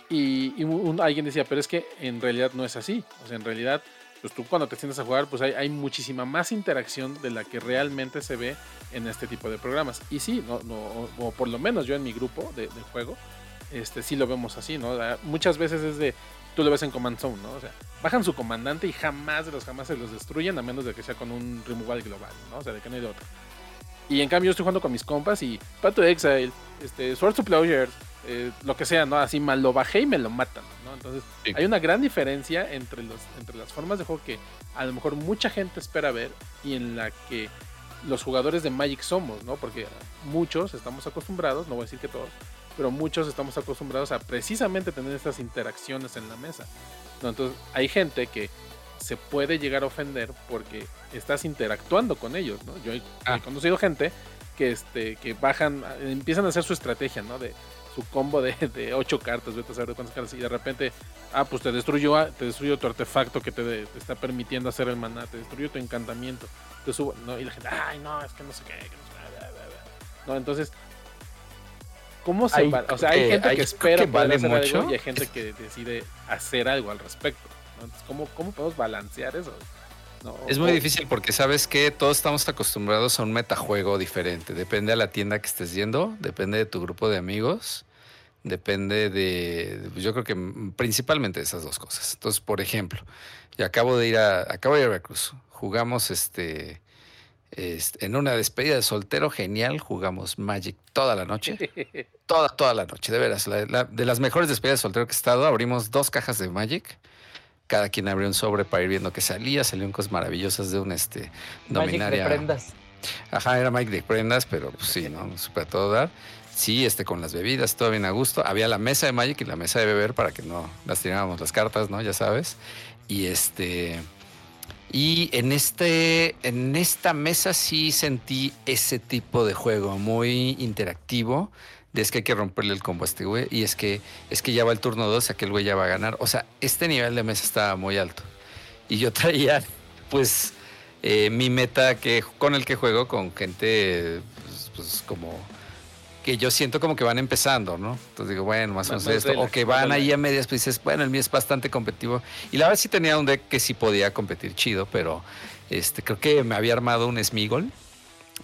Y, alguien decía, pero es que en realidad no es así. O sea, en realidad, pues tú cuando te sientas a jugar, pues hay, muchísima más interacción de la que realmente se ve en este tipo de programas. Y sí, no, no, o por lo menos yo en mi grupo de, de juego, este, sí lo vemos así, ¿no? Muchas veces es de, tú lo ves en Command Zone, ¿no? O sea, bajan su comandante y jamás de los jamás se los destruyen a menos de que sea con un removal global, ¿no? O sea, de que no hay de otro. Y en cambio yo estoy jugando con mis compas y Path to Exile, este, Sword to Plowshare, eh, lo que sea, ¿no? Así mal lo bajé y me lo matan, ¿no? Entonces hay una gran diferencia entre, los, entre las formas de juego que a lo mejor mucha gente espera ver y en la que los jugadores de Magic somos, ¿no? Porque muchos estamos acostumbrados, no voy a decir que todos, pero muchos estamos acostumbrados a precisamente tener estas interacciones en la mesa. Entonces hay gente que se puede llegar a ofender porque estás interactuando con ellos, ¿no? Yo he, ah. conocido gente que, este, que bajan, empiezan a hacer su estrategia, ¿no? De su combo de, de ocho cartas, vete a saber cuántas cartas, y de repente, ah, pues te destruyó, te destruyó tu artefacto que te, está permitiendo hacer el maná, te destruyó tu encantamiento, te subo, ¿no? Y la gente, ay, no, es que no sé qué, que no sé qué, ¿no? Entonces, ¿Cómo se va? O sea, hay gente que espera vale mucho. y hay gente que decide hacer algo al respecto. ¿cómo, ¿cómo, podemos balancear eso? es muy difícil porque sabes que todos estamos acostumbrados a un metajuego diferente. Depende de la tienda que estés yendo, depende de tu grupo de amigos, depende de. Yo creo que principalmente de esas dos cosas. Entonces, por ejemplo, yo acabo de ir a. Acabo de ir a Veracruz. Jugamos este este, en una despedida de soltero genial, jugamos Magic toda la noche. toda, toda la noche, de veras. de las mejores despedidas de soltero que he estado, abrimos dos cajas de Magic. Cada quien abrió un sobre para ir viendo qué salía. Salieron cosas maravillosas de un este, dominaria. Magic de prendas. Ajá, era Magic de prendas, pero pues, sí, ¿no? Super todo dar. Sí, este, con las bebidas, todo bien a gusto. Había la mesa de Magic y la mesa de beber para que no las tiráramos las cartas, ¿no? Ya sabes. Y este. Y en, este, en esta mesa sí sentí ese tipo de juego muy interactivo. De es que hay que romperle el combo a este güey. Y es que, es que ya va el turno 2, aquel güey ya va a ganar. O sea, este nivel de mesa estaba muy alto. Y yo traía, pues, eh, mi meta que, con el que juego con gente, pues, pues como que yo siento como que van empezando, ¿no? Entonces digo, bueno, más o menos esto. o que van ahí a medias, pues dices, bueno, el mío es bastante competitivo. Y la verdad sí tenía un deck que sí podía competir chido, pero este, creo que me había armado un Smigol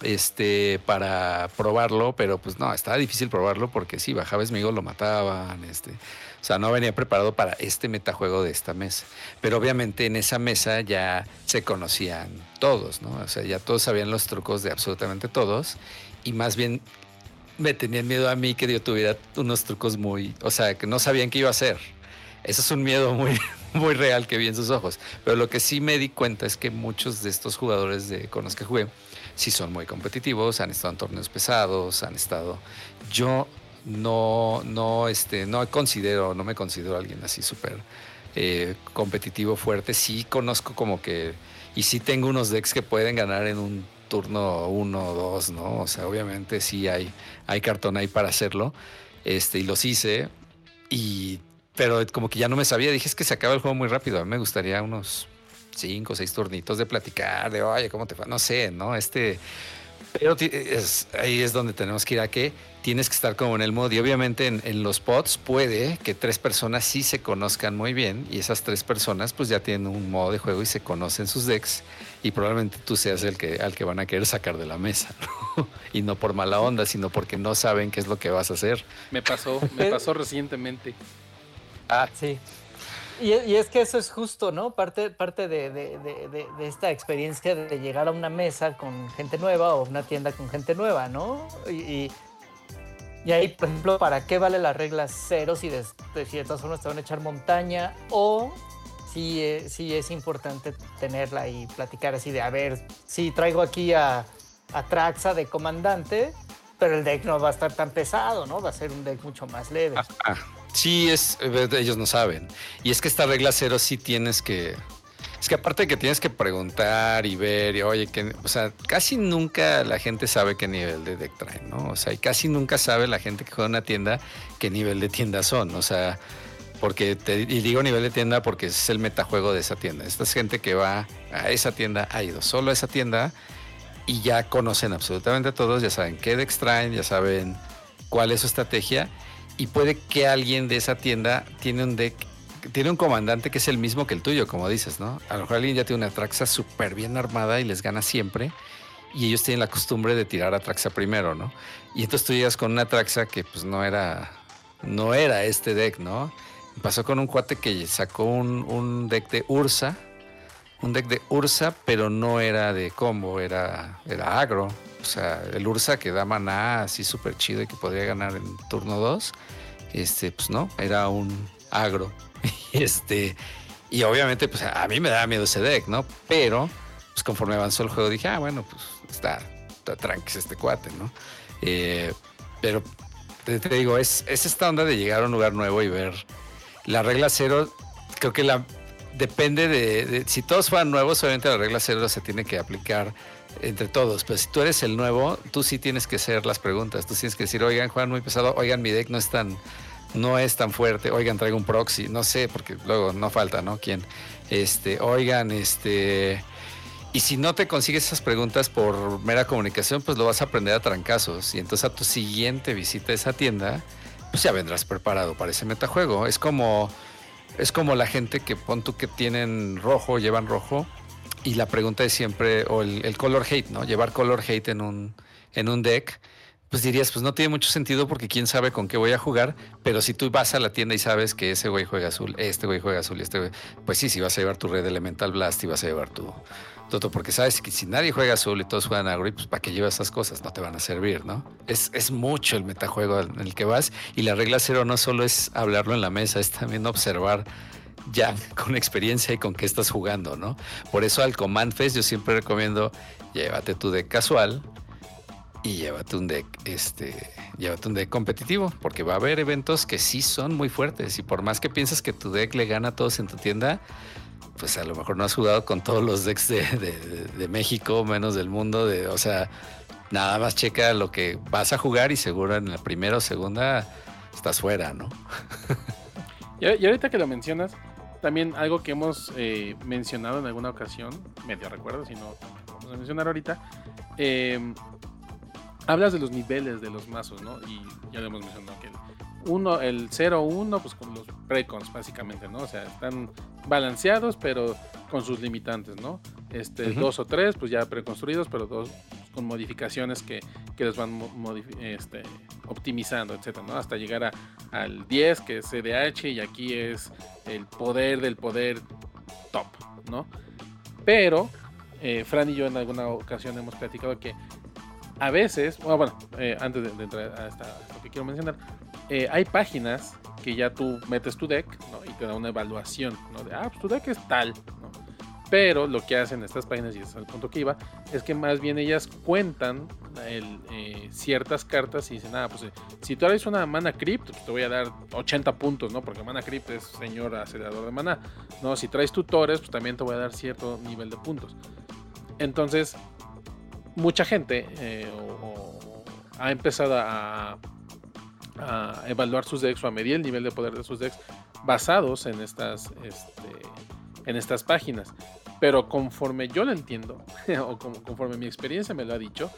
este, para probarlo, pero pues no, estaba difícil probarlo porque si bajaba Smigol lo mataban, este. O sea, no venía preparado para este metajuego de esta mesa. Pero obviamente en esa mesa ya se conocían todos, ¿no? O sea, ya todos sabían los trucos de absolutamente todos. Y más bien me tenían miedo a mí que yo tuviera unos trucos muy, o sea, que no sabían qué iba a hacer. Eso es un miedo muy, muy real que vi en sus ojos. Pero lo que sí me di cuenta es que muchos de estos jugadores de, con los que jugué sí son muy competitivos, han estado en torneos pesados, han estado. Yo no, no, este, no considero, no me considero alguien así súper eh, competitivo fuerte, sí conozco como que, y sí tengo unos decks que pueden ganar en un turno uno o dos, ¿no? O sea, obviamente sí hay, hay cartón ahí para hacerlo, este, y los hice, y, pero como que ya no me sabía, dije, es que se acaba el juego muy rápido, a mí me gustaría unos cinco o seis turnitos de platicar, de, oye, ¿cómo te fue? No sé, ¿no? Este, pero ahí es donde tenemos que ir a que tienes que estar como en el modo. Y obviamente en, los pods puede que tres personas sí se conozcan muy bien y esas tres personas pues ya tienen un modo de juego y se conocen sus decks y probablemente tú seas el que al que van a querer sacar de la mesa. y no por mala onda, sino porque no saben qué es lo que vas a hacer. Me pasó, me pasó recientemente. Ah, sí. Y, es que eso es justo, ¿no? Parte, parte de, esta experiencia de llegar a una mesa con gente nueva o una tienda con gente nueva, ¿no? Y, y, ahí, por ejemplo, ¿para qué vale la regla cero si de, ciertas formas te van a echar montaña? O si, si es importante tenerla y platicar así de, a ver, si traigo aquí a, a Traxa de comandante, pero el deck no va a estar tan pesado, ¿no? Va a ser un deck mucho más leve. Ah, Sí, es, eh, ellos no saben. Y es que esta regla cero sí tienes que... Es que aparte de que tienes que preguntar y ver, y oye, que, o sea, casi nunca la gente sabe qué nivel de deck traen, ¿no? O sea, y casi nunca sabe la gente que juega en una tienda qué nivel de tienda son. O sea, porque te, y digo nivel de tienda porque es el metajuego de esa tienda. Esta es gente que va a esa tienda, ha ido solo a esa tienda y ya conocen absolutamente todos, ya saben qué deck traen, ya saben cuál es su estrategia y puede que alguien de esa tienda tiene un deck, tiene un comandante que es el mismo que el tuyo, como dices, ¿no? A lo mejor alguien ya tiene una Traxa súper bien armada y les gana siempre. Y ellos tienen la costumbre de tirar a Traxa primero, ¿no? Y entonces tú llegas con una Traxa que pues no era, no era este deck, ¿no? Pasó con un cuate que sacó un, deck de Ursa, un deck de Ursa, pero no era de combo, era, era agro. O sea, el Ursa que da maná así súper chido y que podría ganar en turno 2, este, pues no, era un agro. este, y obviamente, pues a mí me daba miedo ese deck, ¿no? Pero, pues conforme avanzó el juego dije, ah, bueno, pues está, está tranqui este cuate, ¿no? Eh, pero te, digo, es, es esta onda de llegar a un lugar nuevo y ver la regla cero. Creo que la depende de, de si todos fueran nuevos, obviamente la regla cero se tiene que aplicar entre todos. Pero si tú eres el nuevo, tú sí tienes que hacer las preguntas. Tú tienes que decir, oigan, Juan, muy pesado, oigan, mi deck no es tan, no es tan fuerte, oigan, traigo un proxy, no sé, porque luego no falta, ¿no? ¿Quién? Este, oigan, este. Y si no te consigues esas preguntas por mera comunicación, pues lo vas a aprender a trancazos. Y entonces a tu siguiente visita a esa tienda, pues ya vendrás preparado para ese metajuego. Es como, es como la gente que pon tú que tienen rojo, llevan rojo y la pregunta es siempre, o el, color hate, ¿no? Llevar color hate en un, en un deck, pues dirías, pues no tiene mucho sentido porque quién sabe con qué voy a jugar, pero si tú vas a la tienda y sabes que ese güey juega azul, este güey juega azul y este güey, pues sí, sí vas a llevar tu red Elemental Blast y vas a llevar tu todo, porque sabes que si nadie juega azul y todos juegan agro, pues para qué llevas esas cosas, no te van a servir, ¿no? Es, es mucho el metajuego en el que vas y la regla cero no solo es hablarlo en la mesa, es también observar ya con experiencia y con qué estás jugando, ¿no? Por eso al Command Fest yo siempre recomiendo llévate tu deck casual y llévate un deck, este, llévate un deck competitivo, porque va a haber eventos que sí son muy fuertes y por más que piensas que tu deck le gana a todos en tu tienda, pues a lo mejor no has jugado con todos los decks de, México, menos del mundo, de, o sea, nada más checa lo que vas a jugar y seguro en la primera o segunda estás fuera, ¿no? y ahorita que lo mencionas, también algo que hemos eh, mencionado en alguna ocasión, medio recuerdo, si no vamos a mencionar ahorita. Em, hablas de los niveles de los mazos, ¿no? Y ya lo hemos mencionado que el, uno, el 0-1, pues con los precons, básicamente, ¿no? O sea, están balanceados, pero con sus limitantes, ¿no? Este, dos o tres, pues ya preconstruidos, pero dos con modificaciones que, que los van este, optimizando, etcétera, ¿no? Hasta llegar a, al 10, que es CDH, y aquí es el poder del poder top, ¿no? Pero, eh, Fran y yo en alguna ocasión hemos platicado que a veces, bueno, eh, antes de, entrar a, esta, lo que quiero mencionar, eh, hay páginas que ya tú metes tu deck ¿no? y te da una evaluación, ¿no? De, ah, pues tu deck es tal, pero lo que hacen estas páginas, y es el punto que iba, es que más bien ellas cuentan eh, ciertas cartas y dicen, nada, pues eh, si tú traes una mana crypt, pues, te voy a dar 80 puntos, ¿no? Porque mana crypt es señor acelerador de mana. No, si traes tutores, pues también te voy a dar cierto nivel de puntos. Entonces, mucha gente ha empezado a, evaluar sus decks o a medir el nivel de poder de sus decks basados en estas, este, en estas páginas. Pero conforme yo lo entiendo, o conforme mi experiencia me lo ha dicho,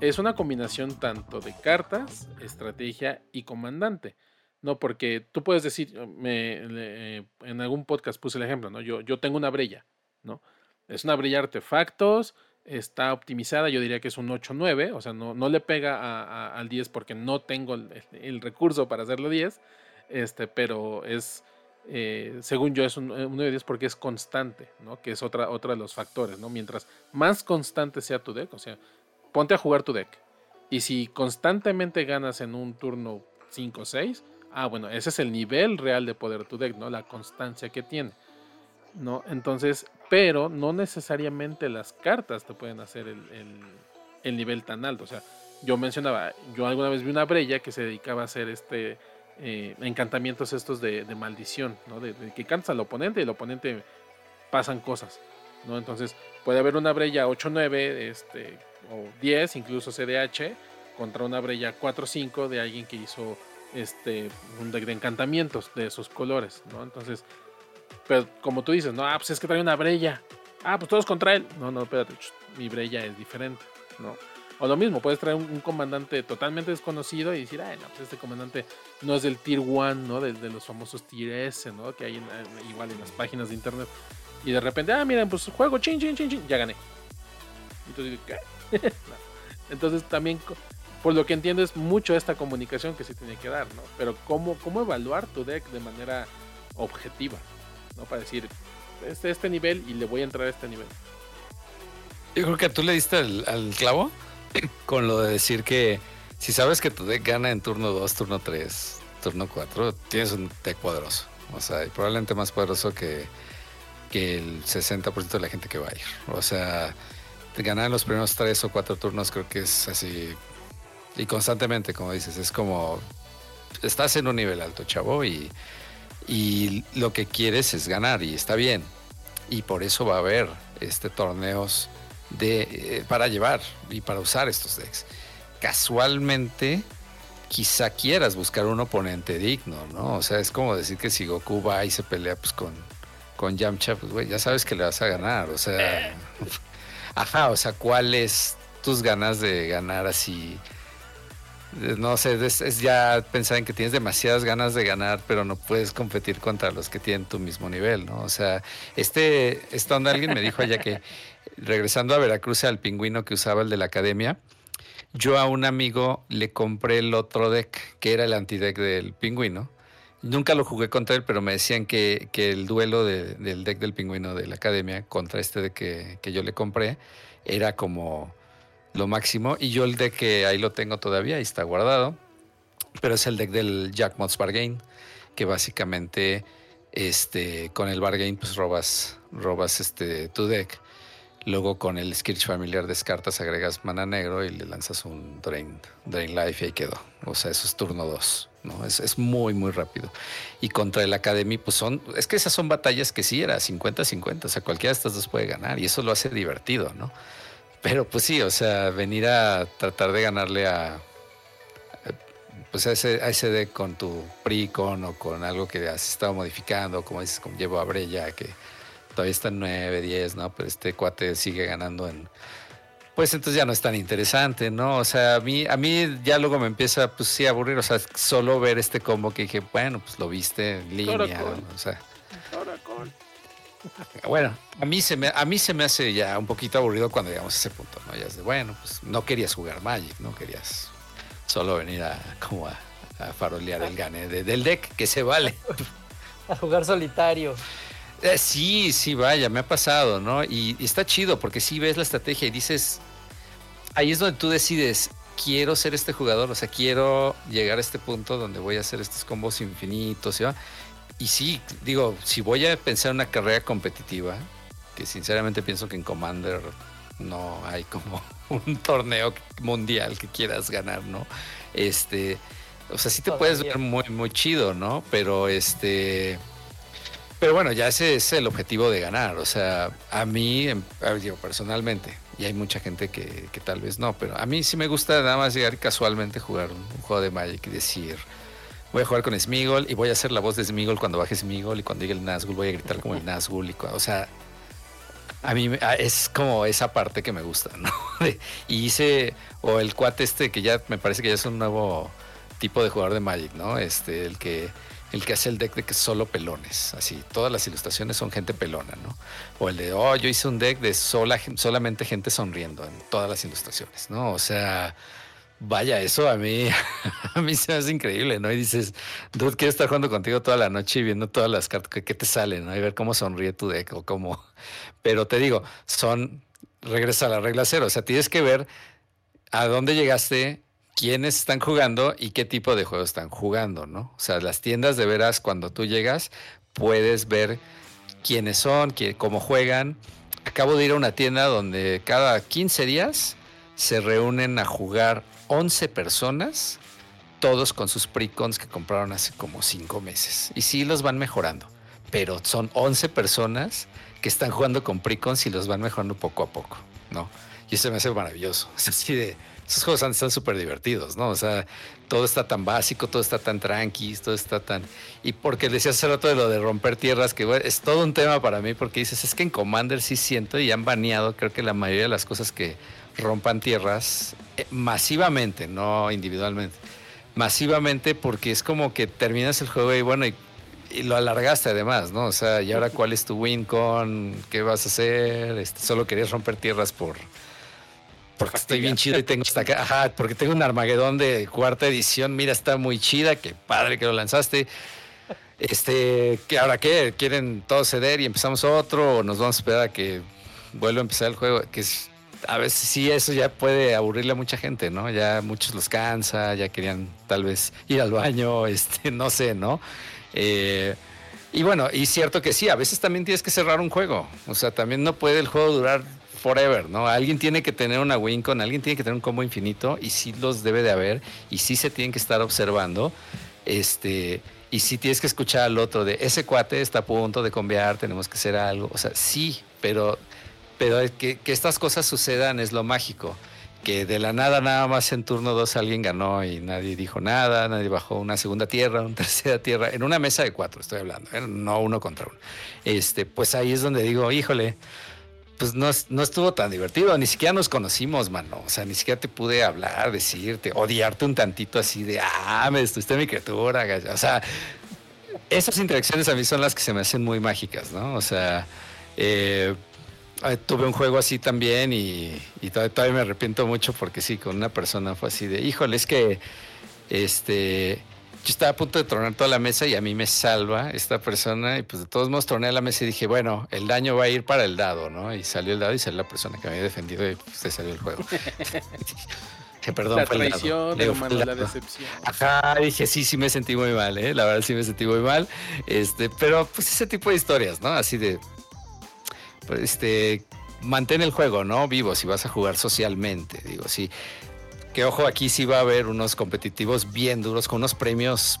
es una combinación tanto de cartas, estrategia y comandante. ¿no? Porque tú puedes decir, me, en algún podcast puse el ejemplo, ¿no? Yo, yo tengo una brella, ¿no? Es una brella artefactos, está optimizada, yo diría que es un 8-9, o sea, no, no le pega al 10 porque no tengo el, recurso para hacerlo 10, este, pero es, eh, según yo, es un, 9-10 porque es constante, ¿no? Que es otra, otra de los factores, ¿no? Mientras más constante sea tu deck, o sea, ponte a jugar tu deck. Y si constantemente ganas en un turno 5 o 6, ah, bueno, ese es el nivel real de poder de tu deck, ¿no? La constancia que tiene. ¿no? Entonces, pero no necesariamente las cartas te pueden hacer el, nivel tan alto. O sea, yo mencionaba, yo alguna vez vi una brella que se dedicaba a hacer este eh, encantamientos estos de, maldición, ¿no? De, que cantas al oponente y el oponente pasan cosas, ¿no? Entonces, puede haber una brella 8-9, este, o 10, incluso CDH, contra una brella 4-5 de alguien que hizo este, un deck de encantamientos de esos colores, ¿no? Entonces, pero como tú dices, no, ah, pues es que trae una brella. Ah, pues todos contra él. No, no, espérate, mi brella es diferente, ¿no? O lo mismo, puedes traer un, comandante totalmente desconocido y decir, ay, no, pues este comandante no es del Tier 1, ¿no? De, los famosos Tier S, ¿no? Que hay igual en las páginas de internet. Y de repente, ah, miren, pues juego, chin, chin, chin, chin, ya gané. Entonces, ¿qué? Entonces también, por lo que entiendo, es mucho esta comunicación que se tiene que dar, ¿no? Pero cómo, cómo evaluar tu deck de manera objetiva. ¿No? Para decir, este, este nivel y le voy a entrar a este nivel. Yo creo que tú le diste al, clavo con lo de decir que si sabes que tu deck gana en turno 2, turno 3, turno 4, tienes un deck poderoso. O sea, probablemente más poderoso que, que el 60% de la gente que va a ir. O sea, ganar en los primeros 3 o 4 turnos creo que es así. Y constantemente, como dices, es como. Estás en un nivel alto, chavo, y y lo que quieres es ganar y está bien. Y por eso va a haber este torneos de, eh, para llevar y para usar estos decks. Casualmente, quizá quieras buscar un oponente digno, ¿no? O sea, es como decir que si Goku va y se pelea pues con, con Yamcha, pues güey, ya sabes que le vas a ganar. O sea, ajá, o sea, ¿cuáles tus ganas de ganar así? No sé, es, ya pensar en que tienes demasiadas ganas de ganar, pero no puedes competir contra los que tienen tu mismo nivel, ¿no? O sea, este, esta onda alguien me dijo allá que regresando a Veracruz al pingüino que usaba el de la academia, yo a un amigo le compré el otro deck, que era el antideck del pingüino. Nunca lo jugué contra él, pero me decían que, el duelo del deck del pingüino de la academia contra este de que, que yo le compré era como lo máximo. Y yo el deck que ahí lo tengo todavía, ahí está guardado. Pero es el deck del Jack Mods Bargain, que básicamente este, con el Bargain pues robas, robas este, tu deck. Luego con el Skirch familiar descartas, agregas mana negro y le lanzas un Drain, Drain Life y ahí quedó. O sea, eso es turno 2. ¿no? Es, es, muy, muy rápido. Y contra el Academy, pues son, es que esas son batallas que sí era 50-50, o sea, cualquiera de estas dos puede ganar y eso lo hace divertido, ¿no? Pero pues sí, o sea, venir a tratar de ganarle a pues a ese, a ese deck con tu Precon o con algo que has estado modificando, como dices, como llevo a Breya, que todavía está en 9, 10, ¿no? Pero este cuate sigue ganando en. Pues entonces ya no es tan interesante, ¿no? O sea, a mí, a mí ya luego me empieza, pues sí, a aburrir. O sea, solo ver este combo que dije, bueno, pues lo viste en línea, o sea. Bueno, a mí, se me, a mí se me hace ya un poquito aburrido cuando llegamos a ese punto, ¿no? Ya es de, bueno, pues no querías jugar Magic, no querías solo venir a, como a, farolear el gane del deck, que se vale. A jugar solitario. Eh, sí, sí, vaya, me ha pasado, ¿no? Y, está chido porque si ves la estrategia y dices, ahí es donde tú decides, quiero ser este jugador, o sea, quiero llegar a este punto donde voy a hacer estos combos infinitos, ¿sí? Y sí, digo, si voy a pensar en una carrera competitiva, que sinceramente pienso que en Commander no hay como un torneo mundial que quieras ganar, ¿no? Este, o sea, sí te puedes ver muy, muy chido, ¿no? Pero este, pero bueno, ya ese es el objetivo de ganar. O sea, a mí, digo, personalmente, y hay mucha gente que, que, tal vez no, pero a mí sí me gusta nada más llegar casualmente jugar un, juego de Magic y decir, voy a jugar con Smigol y voy a hacer la voz de Smigol cuando baje Smigol y cuando llegue el Nazgul voy a gritar como el Nazgul. Y, o sea, a mí es como esa parte que me gusta, ¿no? y hice, o el cuate este que ya me parece que ya es un nuevo tipo de jugador de Magic, ¿no? Este, el que el que hace el deck de que solo pelones, así, todas las ilustraciones son gente pelona, ¿no? O el de, oh, yo hice un deck de sola, solamente gente sonriendo en todas las ilustraciones, ¿no? O sea, vaya, eso a mí, a mí se me hace increíble, ¿no? Y dices, dude, quiero estar jugando contigo toda la noche y viendo todas las cartas, que, te salen, ¿no? Y ver cómo sonríe tu deck o cómo... Pero te digo, son, regresa a la regla cero, o sea, tienes que ver a dónde llegaste quiénes están jugando y qué tipo de juegos están jugando, ¿no? O sea, las tiendas de veras, cuando tú llegas, puedes ver quiénes son, cómo juegan. Acabo de ir a una tienda donde cada 15 días se reúnen a jugar 11 personas, todos con sus precons que compraron hace como 5 meses. Y sí los van mejorando, pero son 11 personas que están jugando con precons y los van mejorando poco a poco, ¿no? Y eso me hace maravilloso. Es así de esos juegos están súper divertidos, ¿no? O sea, todo está tan básico, todo está tan tranqui, todo está tan... Y porque decías hace rato de lo de romper tierras, que es todo un tema para mí, porque dices, es que en Commander sí siento y han baneado, creo que la mayoría de las cosas que rompan tierras eh, masivamente, no individualmente. Masivamente porque es como que terminas el juego y bueno, y, lo alargaste además, ¿no? O sea, ¿y ahora cuál es tu win con? ¿Qué vas a hacer? Este, solo querías romper tierras por porque estoy bien chido y tengo hasta acá. Ajá, porque tengo un Armagedón de cuarta edición. Mira, está muy chida. Qué padre que lo lanzaste. Este, que ahora qué? ¿Quieren todos ceder y empezamos otro? ¿O nos vamos a esperar a que vuelva a empezar el juego? Que a veces sí, eso ya puede aburrirle a mucha gente, ¿no? Ya muchos los cansa, ya querían tal vez ir al baño, este, no sé, ¿no? Eh, y bueno, y cierto que sí, a veces también tienes que cerrar un juego. O sea, también no puede el juego durar forever, ¿no? Alguien tiene que tener una win con, alguien tiene que tener un combo infinito y sí los debe de haber y sí se tienen que estar observando. Este, y sí tienes que escuchar al otro de ese cuate está a punto de cambiar, tenemos que hacer algo. O sea, sí, pero, pero que, que estas cosas sucedan es lo mágico que de la nada nada más en turno 2 alguien ganó y nadie dijo nada, nadie bajó una segunda tierra, una tercera tierra, en una mesa de cuatro estoy hablando, ¿eh? no uno contra uno. Este, pues ahí es donde digo, híjole, pues no, no, estuvo tan divertido, ni siquiera nos conocimos, mano. O sea, ni siquiera te pude hablar, decirte, odiarte un tantito así de, ah, me destruiste mi criatura. O sea, esas interacciones a mí son las que se me hacen muy mágicas, ¿no? O sea, eh, tuve un juego así también y, y todavía, todavía, me arrepiento mucho porque sí, con una persona fue así de, híjole, es que, este yo estaba a punto de tronar toda la mesa y a mí me salva esta persona y pues de todos modos troné la mesa y dije, bueno, el daño va a ir para el dado, ¿no? Y salió el dado y salió la persona que me había defendido y pues, se salió el juego. que perdón, la traición, la decepción. Ajá, dije, sí, sí me sentí muy mal, ¿eh? La verdad sí me sentí muy mal. Este, pero pues ese tipo de historias, ¿no? Así de, este, mantén el juego, ¿no? Vivo, si vas a jugar socialmente, digo, sí que ojo, aquí sí va a haber unos competitivos bien duros con unos premios.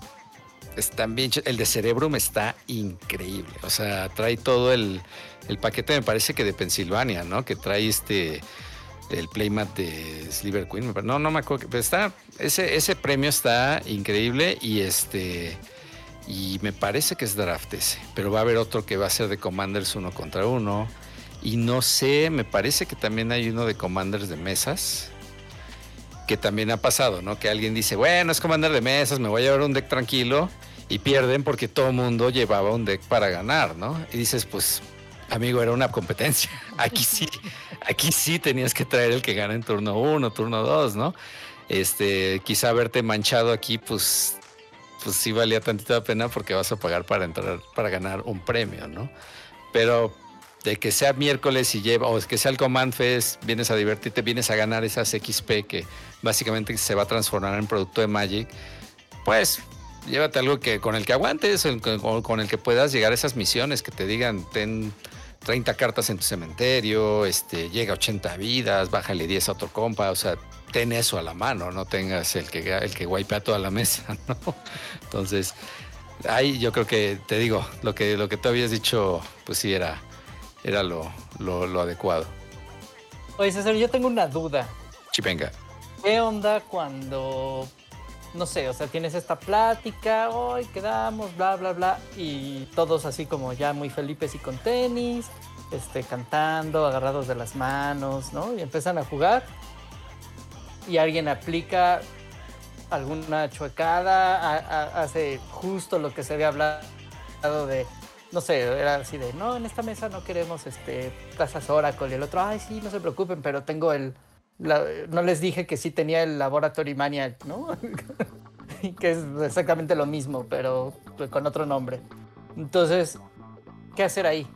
Están bien. El de Cerebrum está increíble. O sea, trae todo el, paquete, me parece que de Pensilvania, ¿no? Que trae este el playmat de Sliver Queen. No, no me acuerdo. Está, ese, ese premio está increíble y este. Y me parece que es draft ese. Pero va a haber otro que va a ser de Commanders uno contra uno. Y no sé, me parece que también hay uno de Commanders de mesas que también ha pasado, ¿no? Que alguien dice, bueno, es comandar de mesas, me voy a llevar un deck tranquilo y pierden porque todo mundo llevaba un deck para ganar, ¿no? Y dices, pues, amigo, era una competencia. Aquí sí, aquí sí tenías que traer el que gana en turno uno, turno dos, ¿no? Este, quizá haberte manchado aquí, pues, pues sí valía tantita pena porque vas a pagar para entrar, para ganar un premio, ¿no? Pero de que sea miércoles y lleva, o que sea el Command Fest, vienes a divertirte, vienes a ganar esas XP que básicamente se va a transformar en producto de Magic, pues llévate algo que con el que aguantes o con el que puedas llegar a esas misiones, que te digan, ten 30 cartas en tu cementerio, este, llega a 80 vidas, bájale 10 a otro compa, o sea, ten eso a la mano, no tengas el que, el que wipea toda la mesa, ¿no? Entonces, ahí yo creo que, te digo, lo que, lo que tú habías dicho, pues sí, era, era lo, lo, adecuado. Oye, César, yo tengo una duda. Chipenga. ¿Qué onda cuando no sé, o sea, tienes esta plática, hoy quedamos, bla, bla, bla, y todos así como ya muy felices y con tenis, este, cantando, agarrados de las manos, ¿no? Y empiezan a jugar y alguien aplica alguna chuecada, hace justo lo que se había hablado de, no sé, era así de, no, en esta mesa no queremos este, tazas Oracle, y el otro, ay, sí, no se preocupen, pero tengo el no les dije que sí tenía el Laboratory Mania, ¿no? que es exactamente lo mismo, pero con otro nombre. Entonces, ¿qué hacer ahí?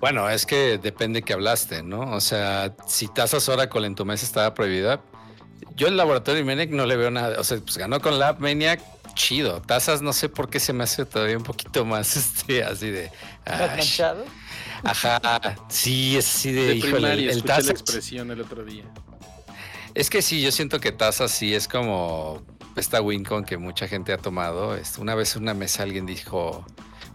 Bueno, es que depende que hablaste, ¿no? O sea, si Tazas Oracle en tu mesa estaba prohibida, yo el Laboratory Maniac no le veo nada. O sea, pues ganó con Lab Maniac, chido. Tazas no sé por qué se me hace todavía un poquito más este, así de. Ajá, sí, es así de, híjole, el la expresión el otro día. Es que sí, yo siento que taza sí es como esta Wincon que mucha gente ha tomado. Una vez en una mesa alguien dijo,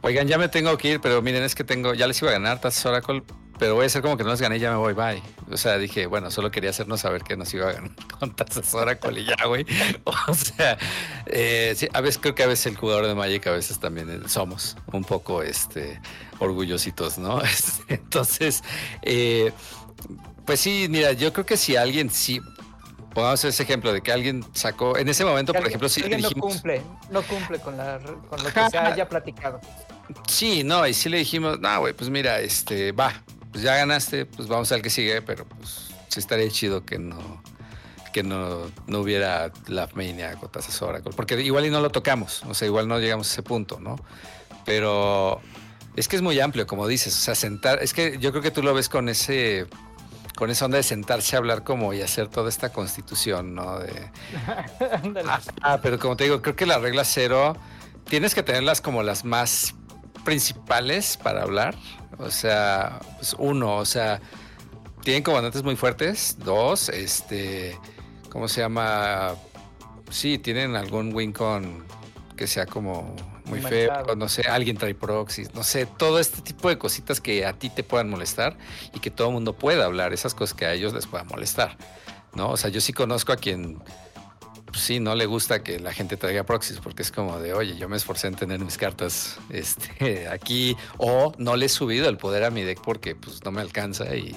oigan, ya me tengo que ir, pero miren, es que tengo, ya les iba a ganar Tazas Oracle, pero voy a ser como que no les gané y ya me voy, bye. O sea, dije, bueno, solo quería hacernos saber que nos iba a ganar con Tazas Oracle y ya, güey. O sea, eh, a veces creo que a veces el jugador de Magic a veces también somos un poco, este, orgullositos, ¿no? Entonces, eh, pues sí, mira, yo creo que si alguien sí, pongamos ese ejemplo de que alguien sacó, en ese momento, por ejemplo, si alguien dijimos, no cumple, no cumple con, la, con lo que se haya platicado. Sí, no, y sí le dijimos, no, güey, pues mira, este, va, pues ya ganaste, pues vamos al que sigue, pero pues sí estaría chido que no que no, no hubiera la Mania o Tazas Oracle, porque igual y no lo tocamos, o sea, igual no llegamos a ese punto, ¿no? Pero es que es muy amplio, como dices. O sea, sentar. Es que yo creo que tú lo ves con ese. Con esa onda de sentarse a hablar como y hacer toda esta constitución, ¿no? De, ah, pero como te digo, creo que la regla cero tienes que tenerlas como las más principales para hablar. O sea, pues uno, o sea, tienen comandantes muy fuertes. Dos, este, ¿cómo se llama? Sí, tienen algún win con que sea como muy feo, no sé, alguien trae proxies, no sé, todo este tipo de cositas que a ti te puedan molestar y que todo el mundo pueda hablar, esas cosas que a ellos les puedan molestar, ¿no? O sea, yo sí conozco a quien pues sí, no le gusta que la gente traiga proxies porque es como de, oye, yo me esforcé en tener mis cartas este, aquí o no le he subido el poder a mi deck porque pues no me alcanza y,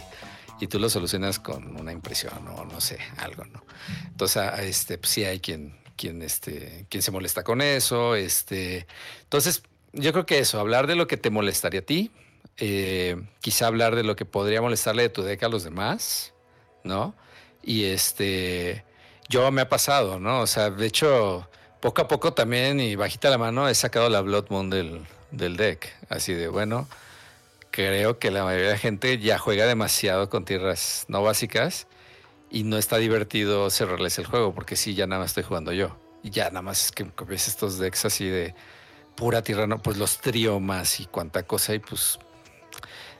y tú lo solucionas con una impresión o no sé, algo, ¿no? Entonces, este, pues sí hay quien, quien, este, quien se molesta con eso. Este. Entonces, yo creo que eso, hablar de lo que te molestaría a ti, eh, quizá hablar de lo que podría molestarle de tu deck a los demás, ¿no? Y este, yo me ha pasado, ¿no? O sea, de hecho, poco a poco también y bajita la mano he sacado la Blood Moon del, del deck. Así de, bueno, creo que la mayoría de la gente ya juega demasiado con tierras no básicas y no está divertido cerrarles el juego porque sí, ya nada más estoy jugando yo. Y ya nada más es que ves estos decks así de pura tirano, pues los triomas y cuánta cosa y pues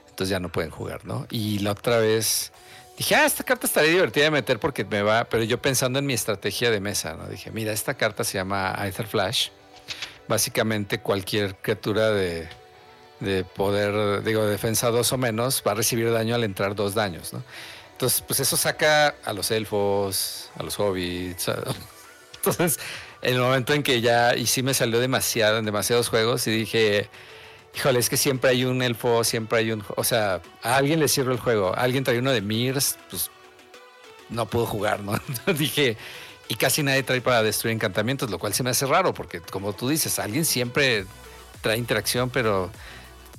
entonces ya no pueden jugar, ¿no? Y la otra vez dije, ah, esta carta estaría divertida de meter porque me va, pero yo pensando en mi estrategia de mesa, ¿no? Dije, mira, esta carta se llama Aether Flash. Básicamente cualquier criatura de, de poder, digo, de defensa dos o menos va a recibir daño al entrar dos daños, ¿no? Entonces, pues eso saca a los elfos, a los hobbits. Entonces, en el momento en que ya, y sí me salió demasiado, en demasiados juegos, y dije, híjole, es que siempre hay un elfo, siempre hay un, o sea, a alguien le sirve el juego, alguien trae uno de Mirs, pues no puedo jugar, ¿no? Entonces dije, y casi nadie trae para destruir encantamientos, lo cual se me hace raro, porque como tú dices, alguien siempre trae interacción, pero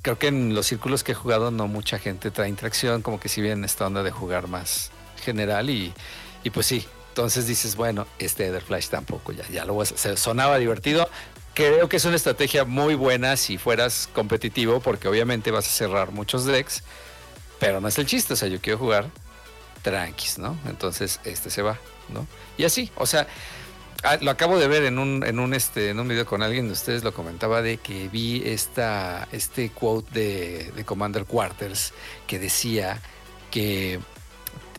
creo que en los círculos que he jugado no mucha gente trae interacción, como que si bien esta onda de jugar más general y, y pues sí. Entonces dices, bueno, este Ether Flash tampoco, ya, ya lo hacer. Sonaba divertido. Creo que es una estrategia muy buena si fueras competitivo, porque obviamente vas a cerrar muchos decks, pero no es el chiste. O sea, yo quiero jugar tranquis, ¿no? Entonces este se va, ¿no? Y así, o sea, ah, lo acabo de ver en un, en un este en un video con alguien de ustedes lo comentaba de que vi esta este quote de, de Commander Quarters que decía que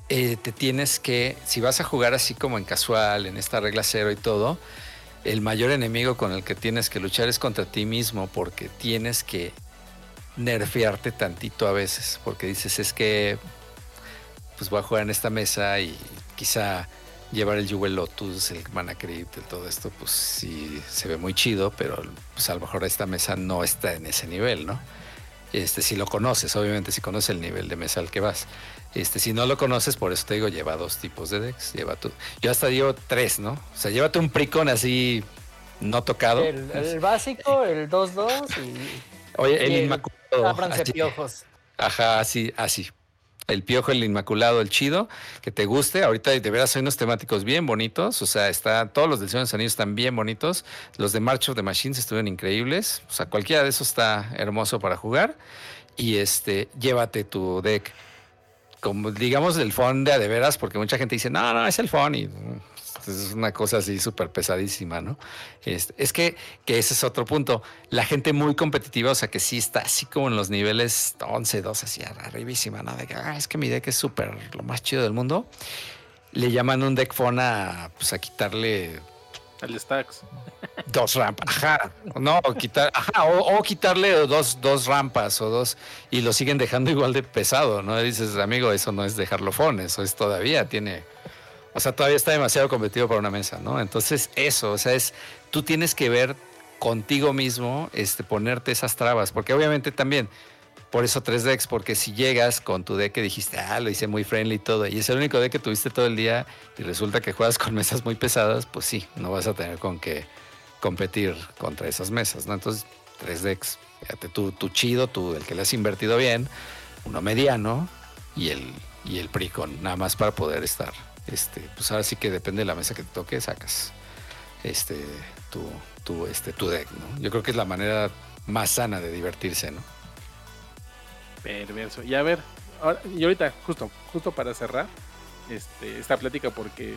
eh, te tienes que, si vas a jugar así como en casual, en esta regla cero y todo, el mayor enemigo con el que tienes que luchar es contra ti mismo porque tienes que nerfearte tantito a veces, porque dices es que pues voy a jugar en esta mesa y quizá llevar el Jewel Lotus, el Mana Crypt, todo esto, pues sí se ve muy chido, pero pues a lo mejor esta mesa no está en ese nivel, ¿no? Este, si lo conoces, obviamente, si conoces el nivel de mesa al que vas. Este, si no lo conoces, por eso te digo, lleva dos tipos de decks. Lleva tu, yo hasta digo tres, ¿no? O sea, llévate un Pricon así no tocado. El, básico, el 2-2 y. Oye, el, Inmaculado. Ábranse piojos. Ajá, así, así. El piojo, el inmaculado, el chido, que te guste. Ahorita de veras hay unos temáticos bien bonitos. O sea, está, todos los de Señor de están bien bonitos. Los de March of the Machines estuvieron increíbles. O sea, cualquiera de esos está hermoso para jugar. Y este, llévate tu deck como digamos el phone de a de veras, porque mucha gente dice, no, no, es el phone y es una cosa así súper pesadísima, ¿no? Es, es que, que, ese es otro punto. La gente muy competitiva, o sea, que sí está así como en los niveles 11, 12, así arribísima, ¿no? De que, ah, es que mi deck es súper lo más chido del mundo. Le llaman un deck phone a, pues, a quitarle el stacks. Dos rampas, ajá. No, quitar, ajá, o, quitarle dos, dos rampas o dos y lo siguen dejando igual de pesado, ¿no? Dices, amigo, eso no es dejarlo phone, eso es todavía, tiene. O sea, todavía está demasiado competitivo para una mesa, ¿no? Entonces, eso, o sea, es. Tú tienes que ver contigo mismo, este, ponerte esas trabas, porque obviamente también por eso tres decks, porque si llegas con tu deck que dijiste, ah, lo hice muy friendly y todo, y es el único deck que tuviste todo el día y resulta que juegas con mesas muy pesadas, pues sí, no vas a tener con qué competir contra esas mesas, ¿no? Entonces, tres decks, fíjate tú, tu chido, tú, el que le has invertido bien, uno mediano y el, y el Pricon, nada más para poder estar. Este, pues ahora sí que depende de la mesa que te toque, sacas este, tu, tu, este, tu deck, ¿no? Yo creo que es la manera más sana de divertirse, ¿no? Perverso. Y a ver, y ahorita, justo, justo para cerrar este, esta plática, porque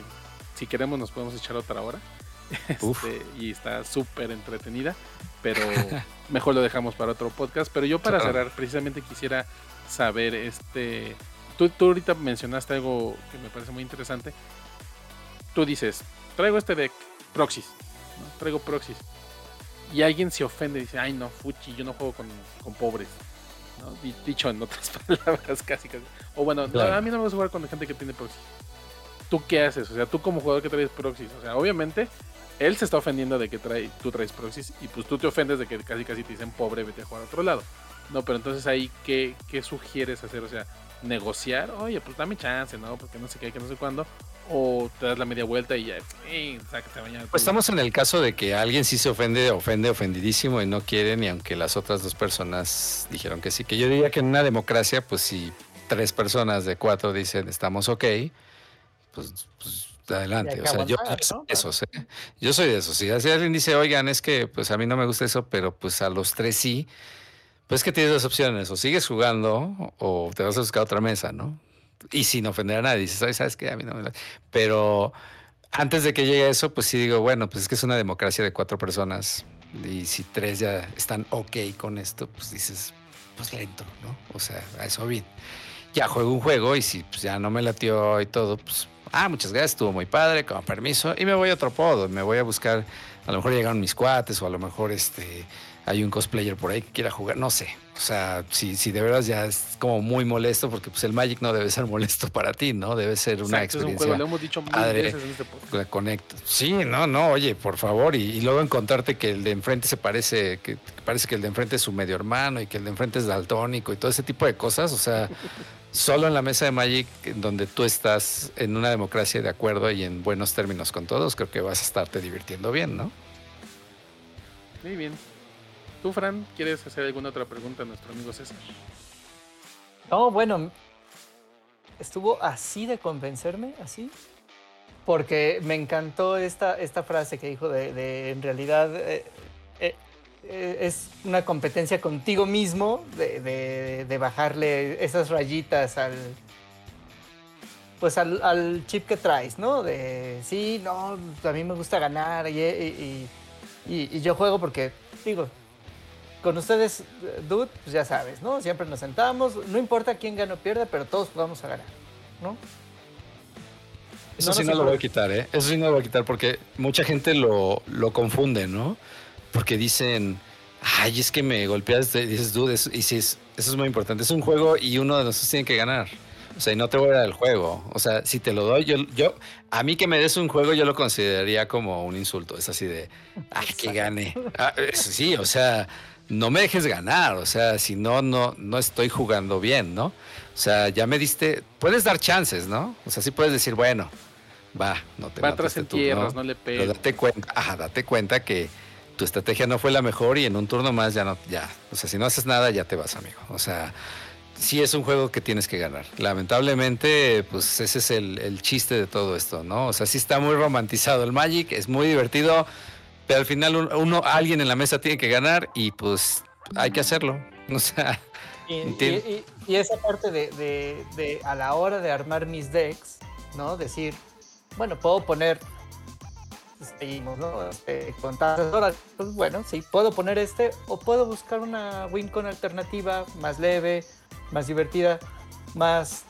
si queremos nos podemos echar otra hora. Este, y está súper entretenida, pero mejor lo dejamos para otro podcast. Pero yo para cerrar, precisamente quisiera saber, este, tú, tú ahorita mencionaste algo que me parece muy interesante. Tú dices, traigo este deck, Proxys, traigo Proxys. Y alguien se ofende y dice, ay no, Fuchi, yo no juego con, con pobres. Dicho en otras palabras, casi, casi. O bueno, a mí no me gusta jugar con gente que tiene proxy. ¿Tú qué haces? O sea, tú como jugador que traes proxies. O sea, obviamente, él se está ofendiendo de que trae, tú traes proxies y pues tú te ofendes de que casi casi te dicen pobre, vete a jugar a otro lado. No, pero entonces ahí, ¿qué, qué sugieres hacer? O sea, negociar, oye, pues dame chance, ¿no? Porque no sé qué, que no sé cuándo o te das la media vuelta y ya, Pues estamos en el caso de que alguien sí se ofende, ofende, ofendidísimo y no quiere, ni aunque las otras dos personas dijeron que sí. Que yo diría que en una democracia, pues si tres personas de cuatro dicen estamos ok, pues, pues adelante. O sea, yo soy de esos, ¿eh? Yo soy de esos. Si alguien dice, oigan, es que pues a mí no me gusta eso, pero pues a los tres sí, pues que tienes dos opciones, o sigues jugando o te vas a buscar otra mesa, ¿no? y sin ofender a nadie. Dices, ¿sabes qué? A mí no me... Pero antes de que llegue eso, pues sí digo, bueno, pues es que es una democracia de cuatro personas y si tres ya están ok con esto, pues dices, pues lento, ¿no? O sea, a eso bien. Ya juego un juego y si pues, ya no me latió y todo, pues, ah, muchas gracias, estuvo muy padre, con permiso, y me voy a otro podo, me voy a buscar, a lo mejor llegaron mis cuates o a lo mejor este hay un cosplayer por ahí que quiera jugar, no sé. O sea, si, si de verdad ya es como muy molesto, porque pues el Magic no debe ser molesto para ti, ¿no? Debe ser una experiencia. Es un lo hemos dicho mil veces en este podcast. Sí, no, no, oye, por favor, y, luego encontrarte que el de enfrente se parece, que, parece que el de enfrente es su medio hermano y que el de enfrente es daltónico y todo ese tipo de cosas. O sea, solo en la mesa de Magic, donde tú estás en una democracia de acuerdo y en buenos términos con todos, creo que vas a estarte divirtiendo bien, ¿no? Muy bien. ¿Tú, Fran, quieres hacer alguna otra pregunta a nuestro amigo César? No, bueno, estuvo así de convencerme, así, porque me encantó esta, esta frase que dijo de, en realidad eh, eh, eh, es una competencia contigo mismo de, bajarle esas rayitas al, pues al, chip que traes, ¿no? De, sí, no, a mí me gusta ganar y, yo juego porque, digo, con ustedes, dude, pues ya sabes, ¿no? Siempre nos sentamos, no importa quién gane o pierda, pero todos vamos a ganar, ¿no? Eso sí no lo voy a quitar, ¿eh? Eso sí no lo voy a quitar porque mucha gente lo, lo confunde, ¿no? Porque dicen, ay, es que me golpeas, dices, dude, y si eso es muy importante, es un juego y uno de nosotros tiene que ganar. O sea, y no te voy a dar el juego. O sea, si te lo doy, yo, yo, a mí que me des un juego, yo lo consideraría como un insulto. Es así de, ay, que gane. Ah, sí, o sea, no me dejes ganar. O sea, si no, no, no estoy jugando bien, ¿no? O sea, ya me diste, puedes dar chances, ¿no? O sea, sí puedes decir, bueno, va, no te va atrás en tierras, no le pegues. Pero date cuenta, ajá, date cuenta que tu estrategia no fue la mejor y en un turno más ya no, ya. O sea, si no haces nada, ya te vas, amigo. O sea, sí es un juego que tienes que ganar. Lamentablemente, pues ese es el, chiste de todo esto, ¿no? O sea, sí está muy romantizado el Magic, es muy divertido, pero al final uno, alguien en la mesa tiene que ganar y pues hay que hacerlo. O sea, y, esa parte de, a la hora de armar mis decks, ¿no? Decir, bueno, puedo poner seguimos, ¿no? Este, con horas, pues bueno, sí, puedo poner este o puedo buscar una win con alternativa más leve, más divertida, más...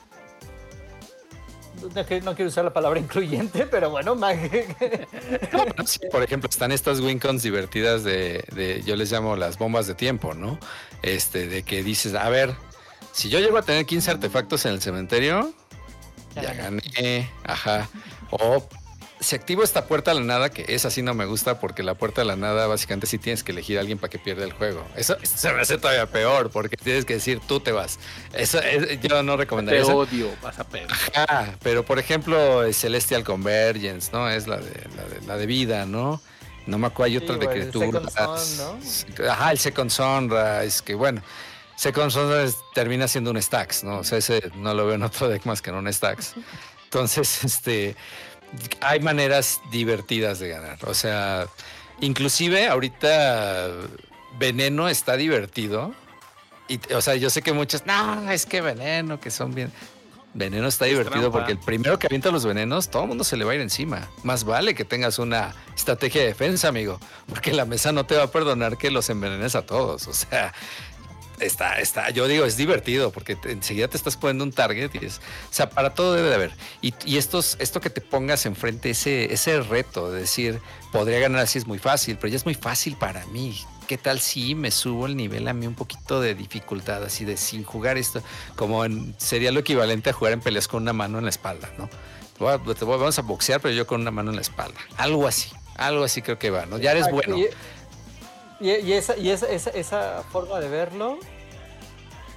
No quiero usar la palabra incluyente, pero bueno, más... por ejemplo, están estas Wincons divertidas de, yo les llamo las bombas de tiempo, ¿no? Este, de que dices, a ver, si yo llego a tener 15 artefactos en el cementerio, ya gané, ajá. O si activo esta puerta a la nada, que esa sí no me gusta porque la puerta a la nada básicamente sí tienes que elegir a alguien para que pierda el juego. Eso se me hace todavía peor porque tienes que decir tú te vas. Eso yo no recomendaría. Te odio, vas a perder. Ajá, pero por ejemplo Celestial Convergence, ¿no? Es la de, la de, vida, ¿no? No me acuerdo, hay otra de criaturas. Ajá, el Second es que bueno. Second Son termina siendo un stacks, ¿no? O sea, ese no lo veo en otro deck más que en un stacks. Entonces, este, hay maneras divertidas de ganar. O sea, inclusive ahorita Veneno está divertido. Y, o sea, yo sé que muchos, no, es que Veneno, que son bien. Veneno está divertido porque el primero que avienta los venenos, todo el mundo se le va a ir encima. Más vale que tengas una estrategia de defensa, amigo, porque la mesa no te va a perdonar que los envenenes a todos. O sea, está, está, yo digo, es divertido porque enseguida te estás poniendo un target y es, o sea, para todo debe de haber. Y, y estos, esto que te pongas enfrente, ese, ese reto de decir, podría ganar así es muy fácil, pero ya es muy fácil para mí. ¿Qué tal si me subo el nivel a mí un poquito de dificultad, así de sin jugar esto? Como sería lo equivalente a jugar en peleas con una mano en la espalda, ¿no? Vamos a boxear, pero yo con una mano en la espalda. Algo así, algo así creo que va, ¿no? Ya eres bueno. Y, esa, y esa, esa, forma de verlo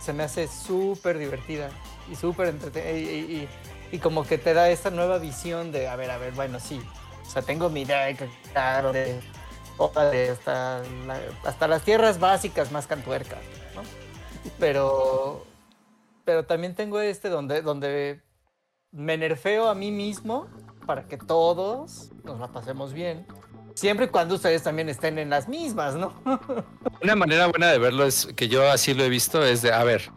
se me hace súper divertida y súper entretenida. Y, como que te da esta nueva visión de, a ver, a ver, bueno, sí. O sea, tengo mi deck, claro, de, hasta, hasta las tierras básicas más cantuercas, ¿no? Pero, pero también tengo este donde, donde me nerfeo a mí mismo para que todos nos la pasemos bien Siempre y cuando ustedes también estén en las mismas, ¿no? Una manera buena de verlo es que yo así lo he visto, es de, a ver,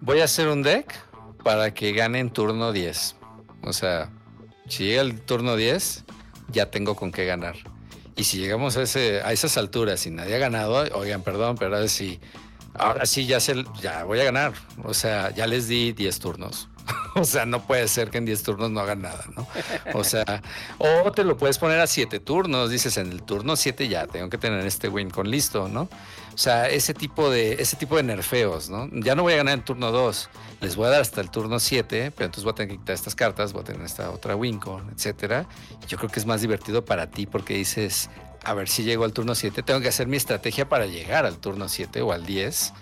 voy a hacer un deck para que gane en turno 10. O sea, si llega el turno 10, ya tengo con qué ganar. Y si llegamos a, ese, a esas alturas y nadie ha ganado, oigan, perdón, pero ahora sí, ahora sí ya, se, ya voy a ganar. O sea, ya les di 10 turnos. o sea, no puede ser que en 10 turnos no hagan nada, ¿no? O sea, o te lo puedes poner a 7 turnos, dices, en el turno 7 ya tengo que tener este win con listo, ¿no? O sea, ese tipo de, ese tipo de nerfeos, ¿no? Ya no voy a ganar en turno 2, les voy a dar hasta el turno 7, pero entonces voy a tener que quitar estas cartas, voy a tener esta otra win con, etcétera. Yo creo que es más divertido para ti porque dices, a ver si llego al turno 7, tengo que hacer mi estrategia para llegar al turno 7 o al 10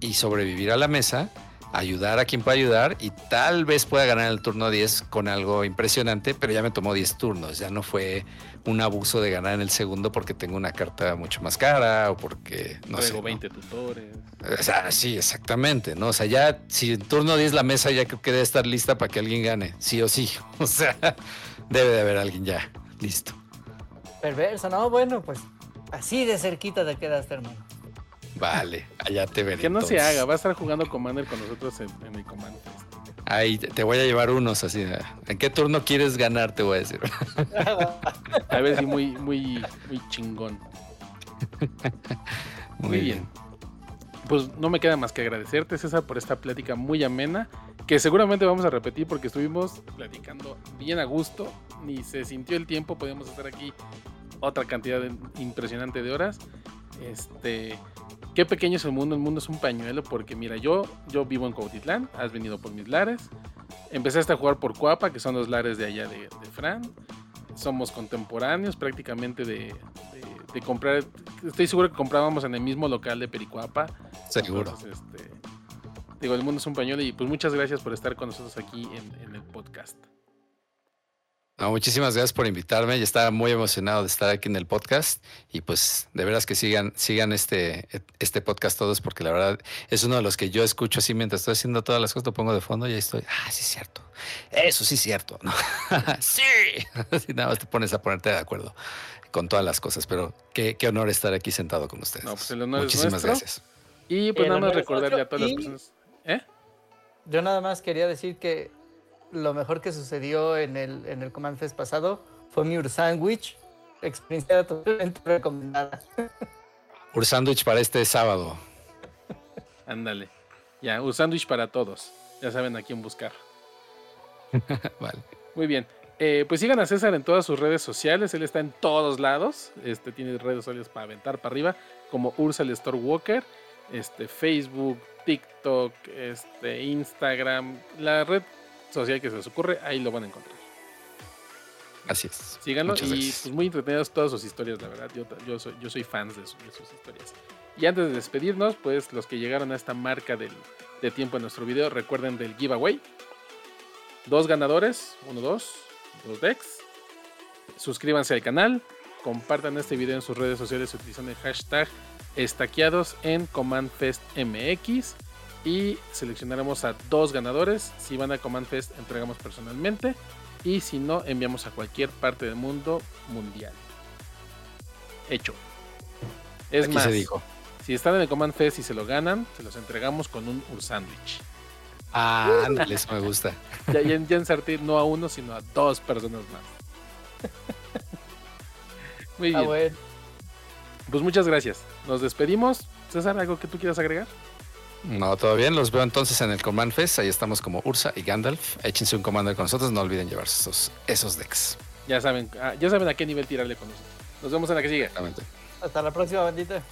y sobrevivir a la mesa ayudar a quien pueda ayudar y tal vez pueda ganar el turno 10 con algo impresionante, pero ya me tomó 10 turnos, ya no fue un abuso de ganar en el segundo porque tengo una carta mucho más cara o porque no sé, 20 tutores. O sea, sí, exactamente, ¿no? O sea, ya si en turno 10 la mesa ya creo que debe estar lista para que alguien gane, sí o sí. O sea, debe de haber alguien ya listo. Perverso, no, bueno, pues así de cerquita te quedaste, hermano. Vale, allá te veré. Que no se haga, va a estar jugando Commander con nosotros en, el Commander. Ahí te voy a llevar unos así. ¿En qué turno quieres ganar? Te voy a decir. a ver si muy, muy, muy chingón. Muy, bien. Pues no me queda más que agradecerte, César, por esta plática muy amena, que seguramente vamos a repetir porque estuvimos platicando bien a gusto, ni se sintió el tiempo, podíamos estar aquí otra cantidad impresionante de horas. Este, qué pequeño es el mundo, el mundo es un pañuelo, porque mira, yo, yo vivo en Cuautitlán, has venido por mis lares, empezaste a jugar por Cuapa, que son los lares de allá de, Fran, somos contemporáneos prácticamente de, de, comprar, estoy seguro que comprábamos en el mismo local de Pericuapa. Seguro. este, digo, el mundo es un pañuelo y pues muchas gracias por estar con nosotros aquí en el podcast muchísimas gracias por invitarme. Yo estaba muy emocionado de estar aquí en el podcast y pues de veras que sigan, sigan este, este podcast todos porque la verdad es uno de los que yo escucho así mientras estoy haciendo todas las cosas, lo pongo de fondo y ahí estoy. Ah, sí es cierto. Eso sí es cierto. sí. Así nada más te pones a ponerte de acuerdo con todas las cosas, pero qué, honor estar aquí sentado con ustedes. No, pues el honor Muchísimas gracias. Y pues nada más recordarle a todas las personas. ¿Eh? Yo nada más quería decir que lo mejor que sucedió en el, en el Command Fest pasado fue mi Ursandwich. Experiencia totalmente recomendada. Ursandwich para este sábado. Ándale. Ya, Ursandwich para todos. Ya saben a quién buscar. vale. Muy bien. Eh, pues sigan a César en todas sus redes sociales. Él está en todos lados. Este tiene redes sociales para aventar para arriba, como Ursal Store Walker, este, Facebook, TikTok, este, Instagram. La red social que se les ocurre, ahí lo van a encontrar. Así es. Síganlo y pues muy entretenidas todas sus historias, la verdad. Yo, yo, soy, yo soy fan de, sus historias. Y antes de despedirnos, pues los que llegaron a esta marca del, de tiempo en nuestro video, recuerden del giveaway. Dos ganadores, uno, dos, dos decks. Suscríbanse al canal, compartan este video en sus redes sociales utilizando el hashtag estaqueados en Command Fest MX y seleccionaremos a dos ganadores. Si van a Command Fest, entregamos personalmente. Y si no, enviamos a cualquier parte del mundo mundial. Hecho. Es más, si están en el Command Fest y se lo ganan, se los entregamos con un Ursándwich. Ah, ándale, eso me gusta. Ya, en Sartir no a uno, sino a dos personas más. Muy ah, bien. Pues muchas gracias. Nos despedimos. César, ¿algo que tú quieras agregar? No, todo bien. Los veo entonces en el Command Fest. Ahí estamos como Ursa y Gandalf. Échense un commander con nosotros. No olviden llevarse esos, esos decks. Ya saben, ah, ya saben a qué nivel tirarle con nosotros. Nos vemos en la que sigue. Hasta la próxima, bandita.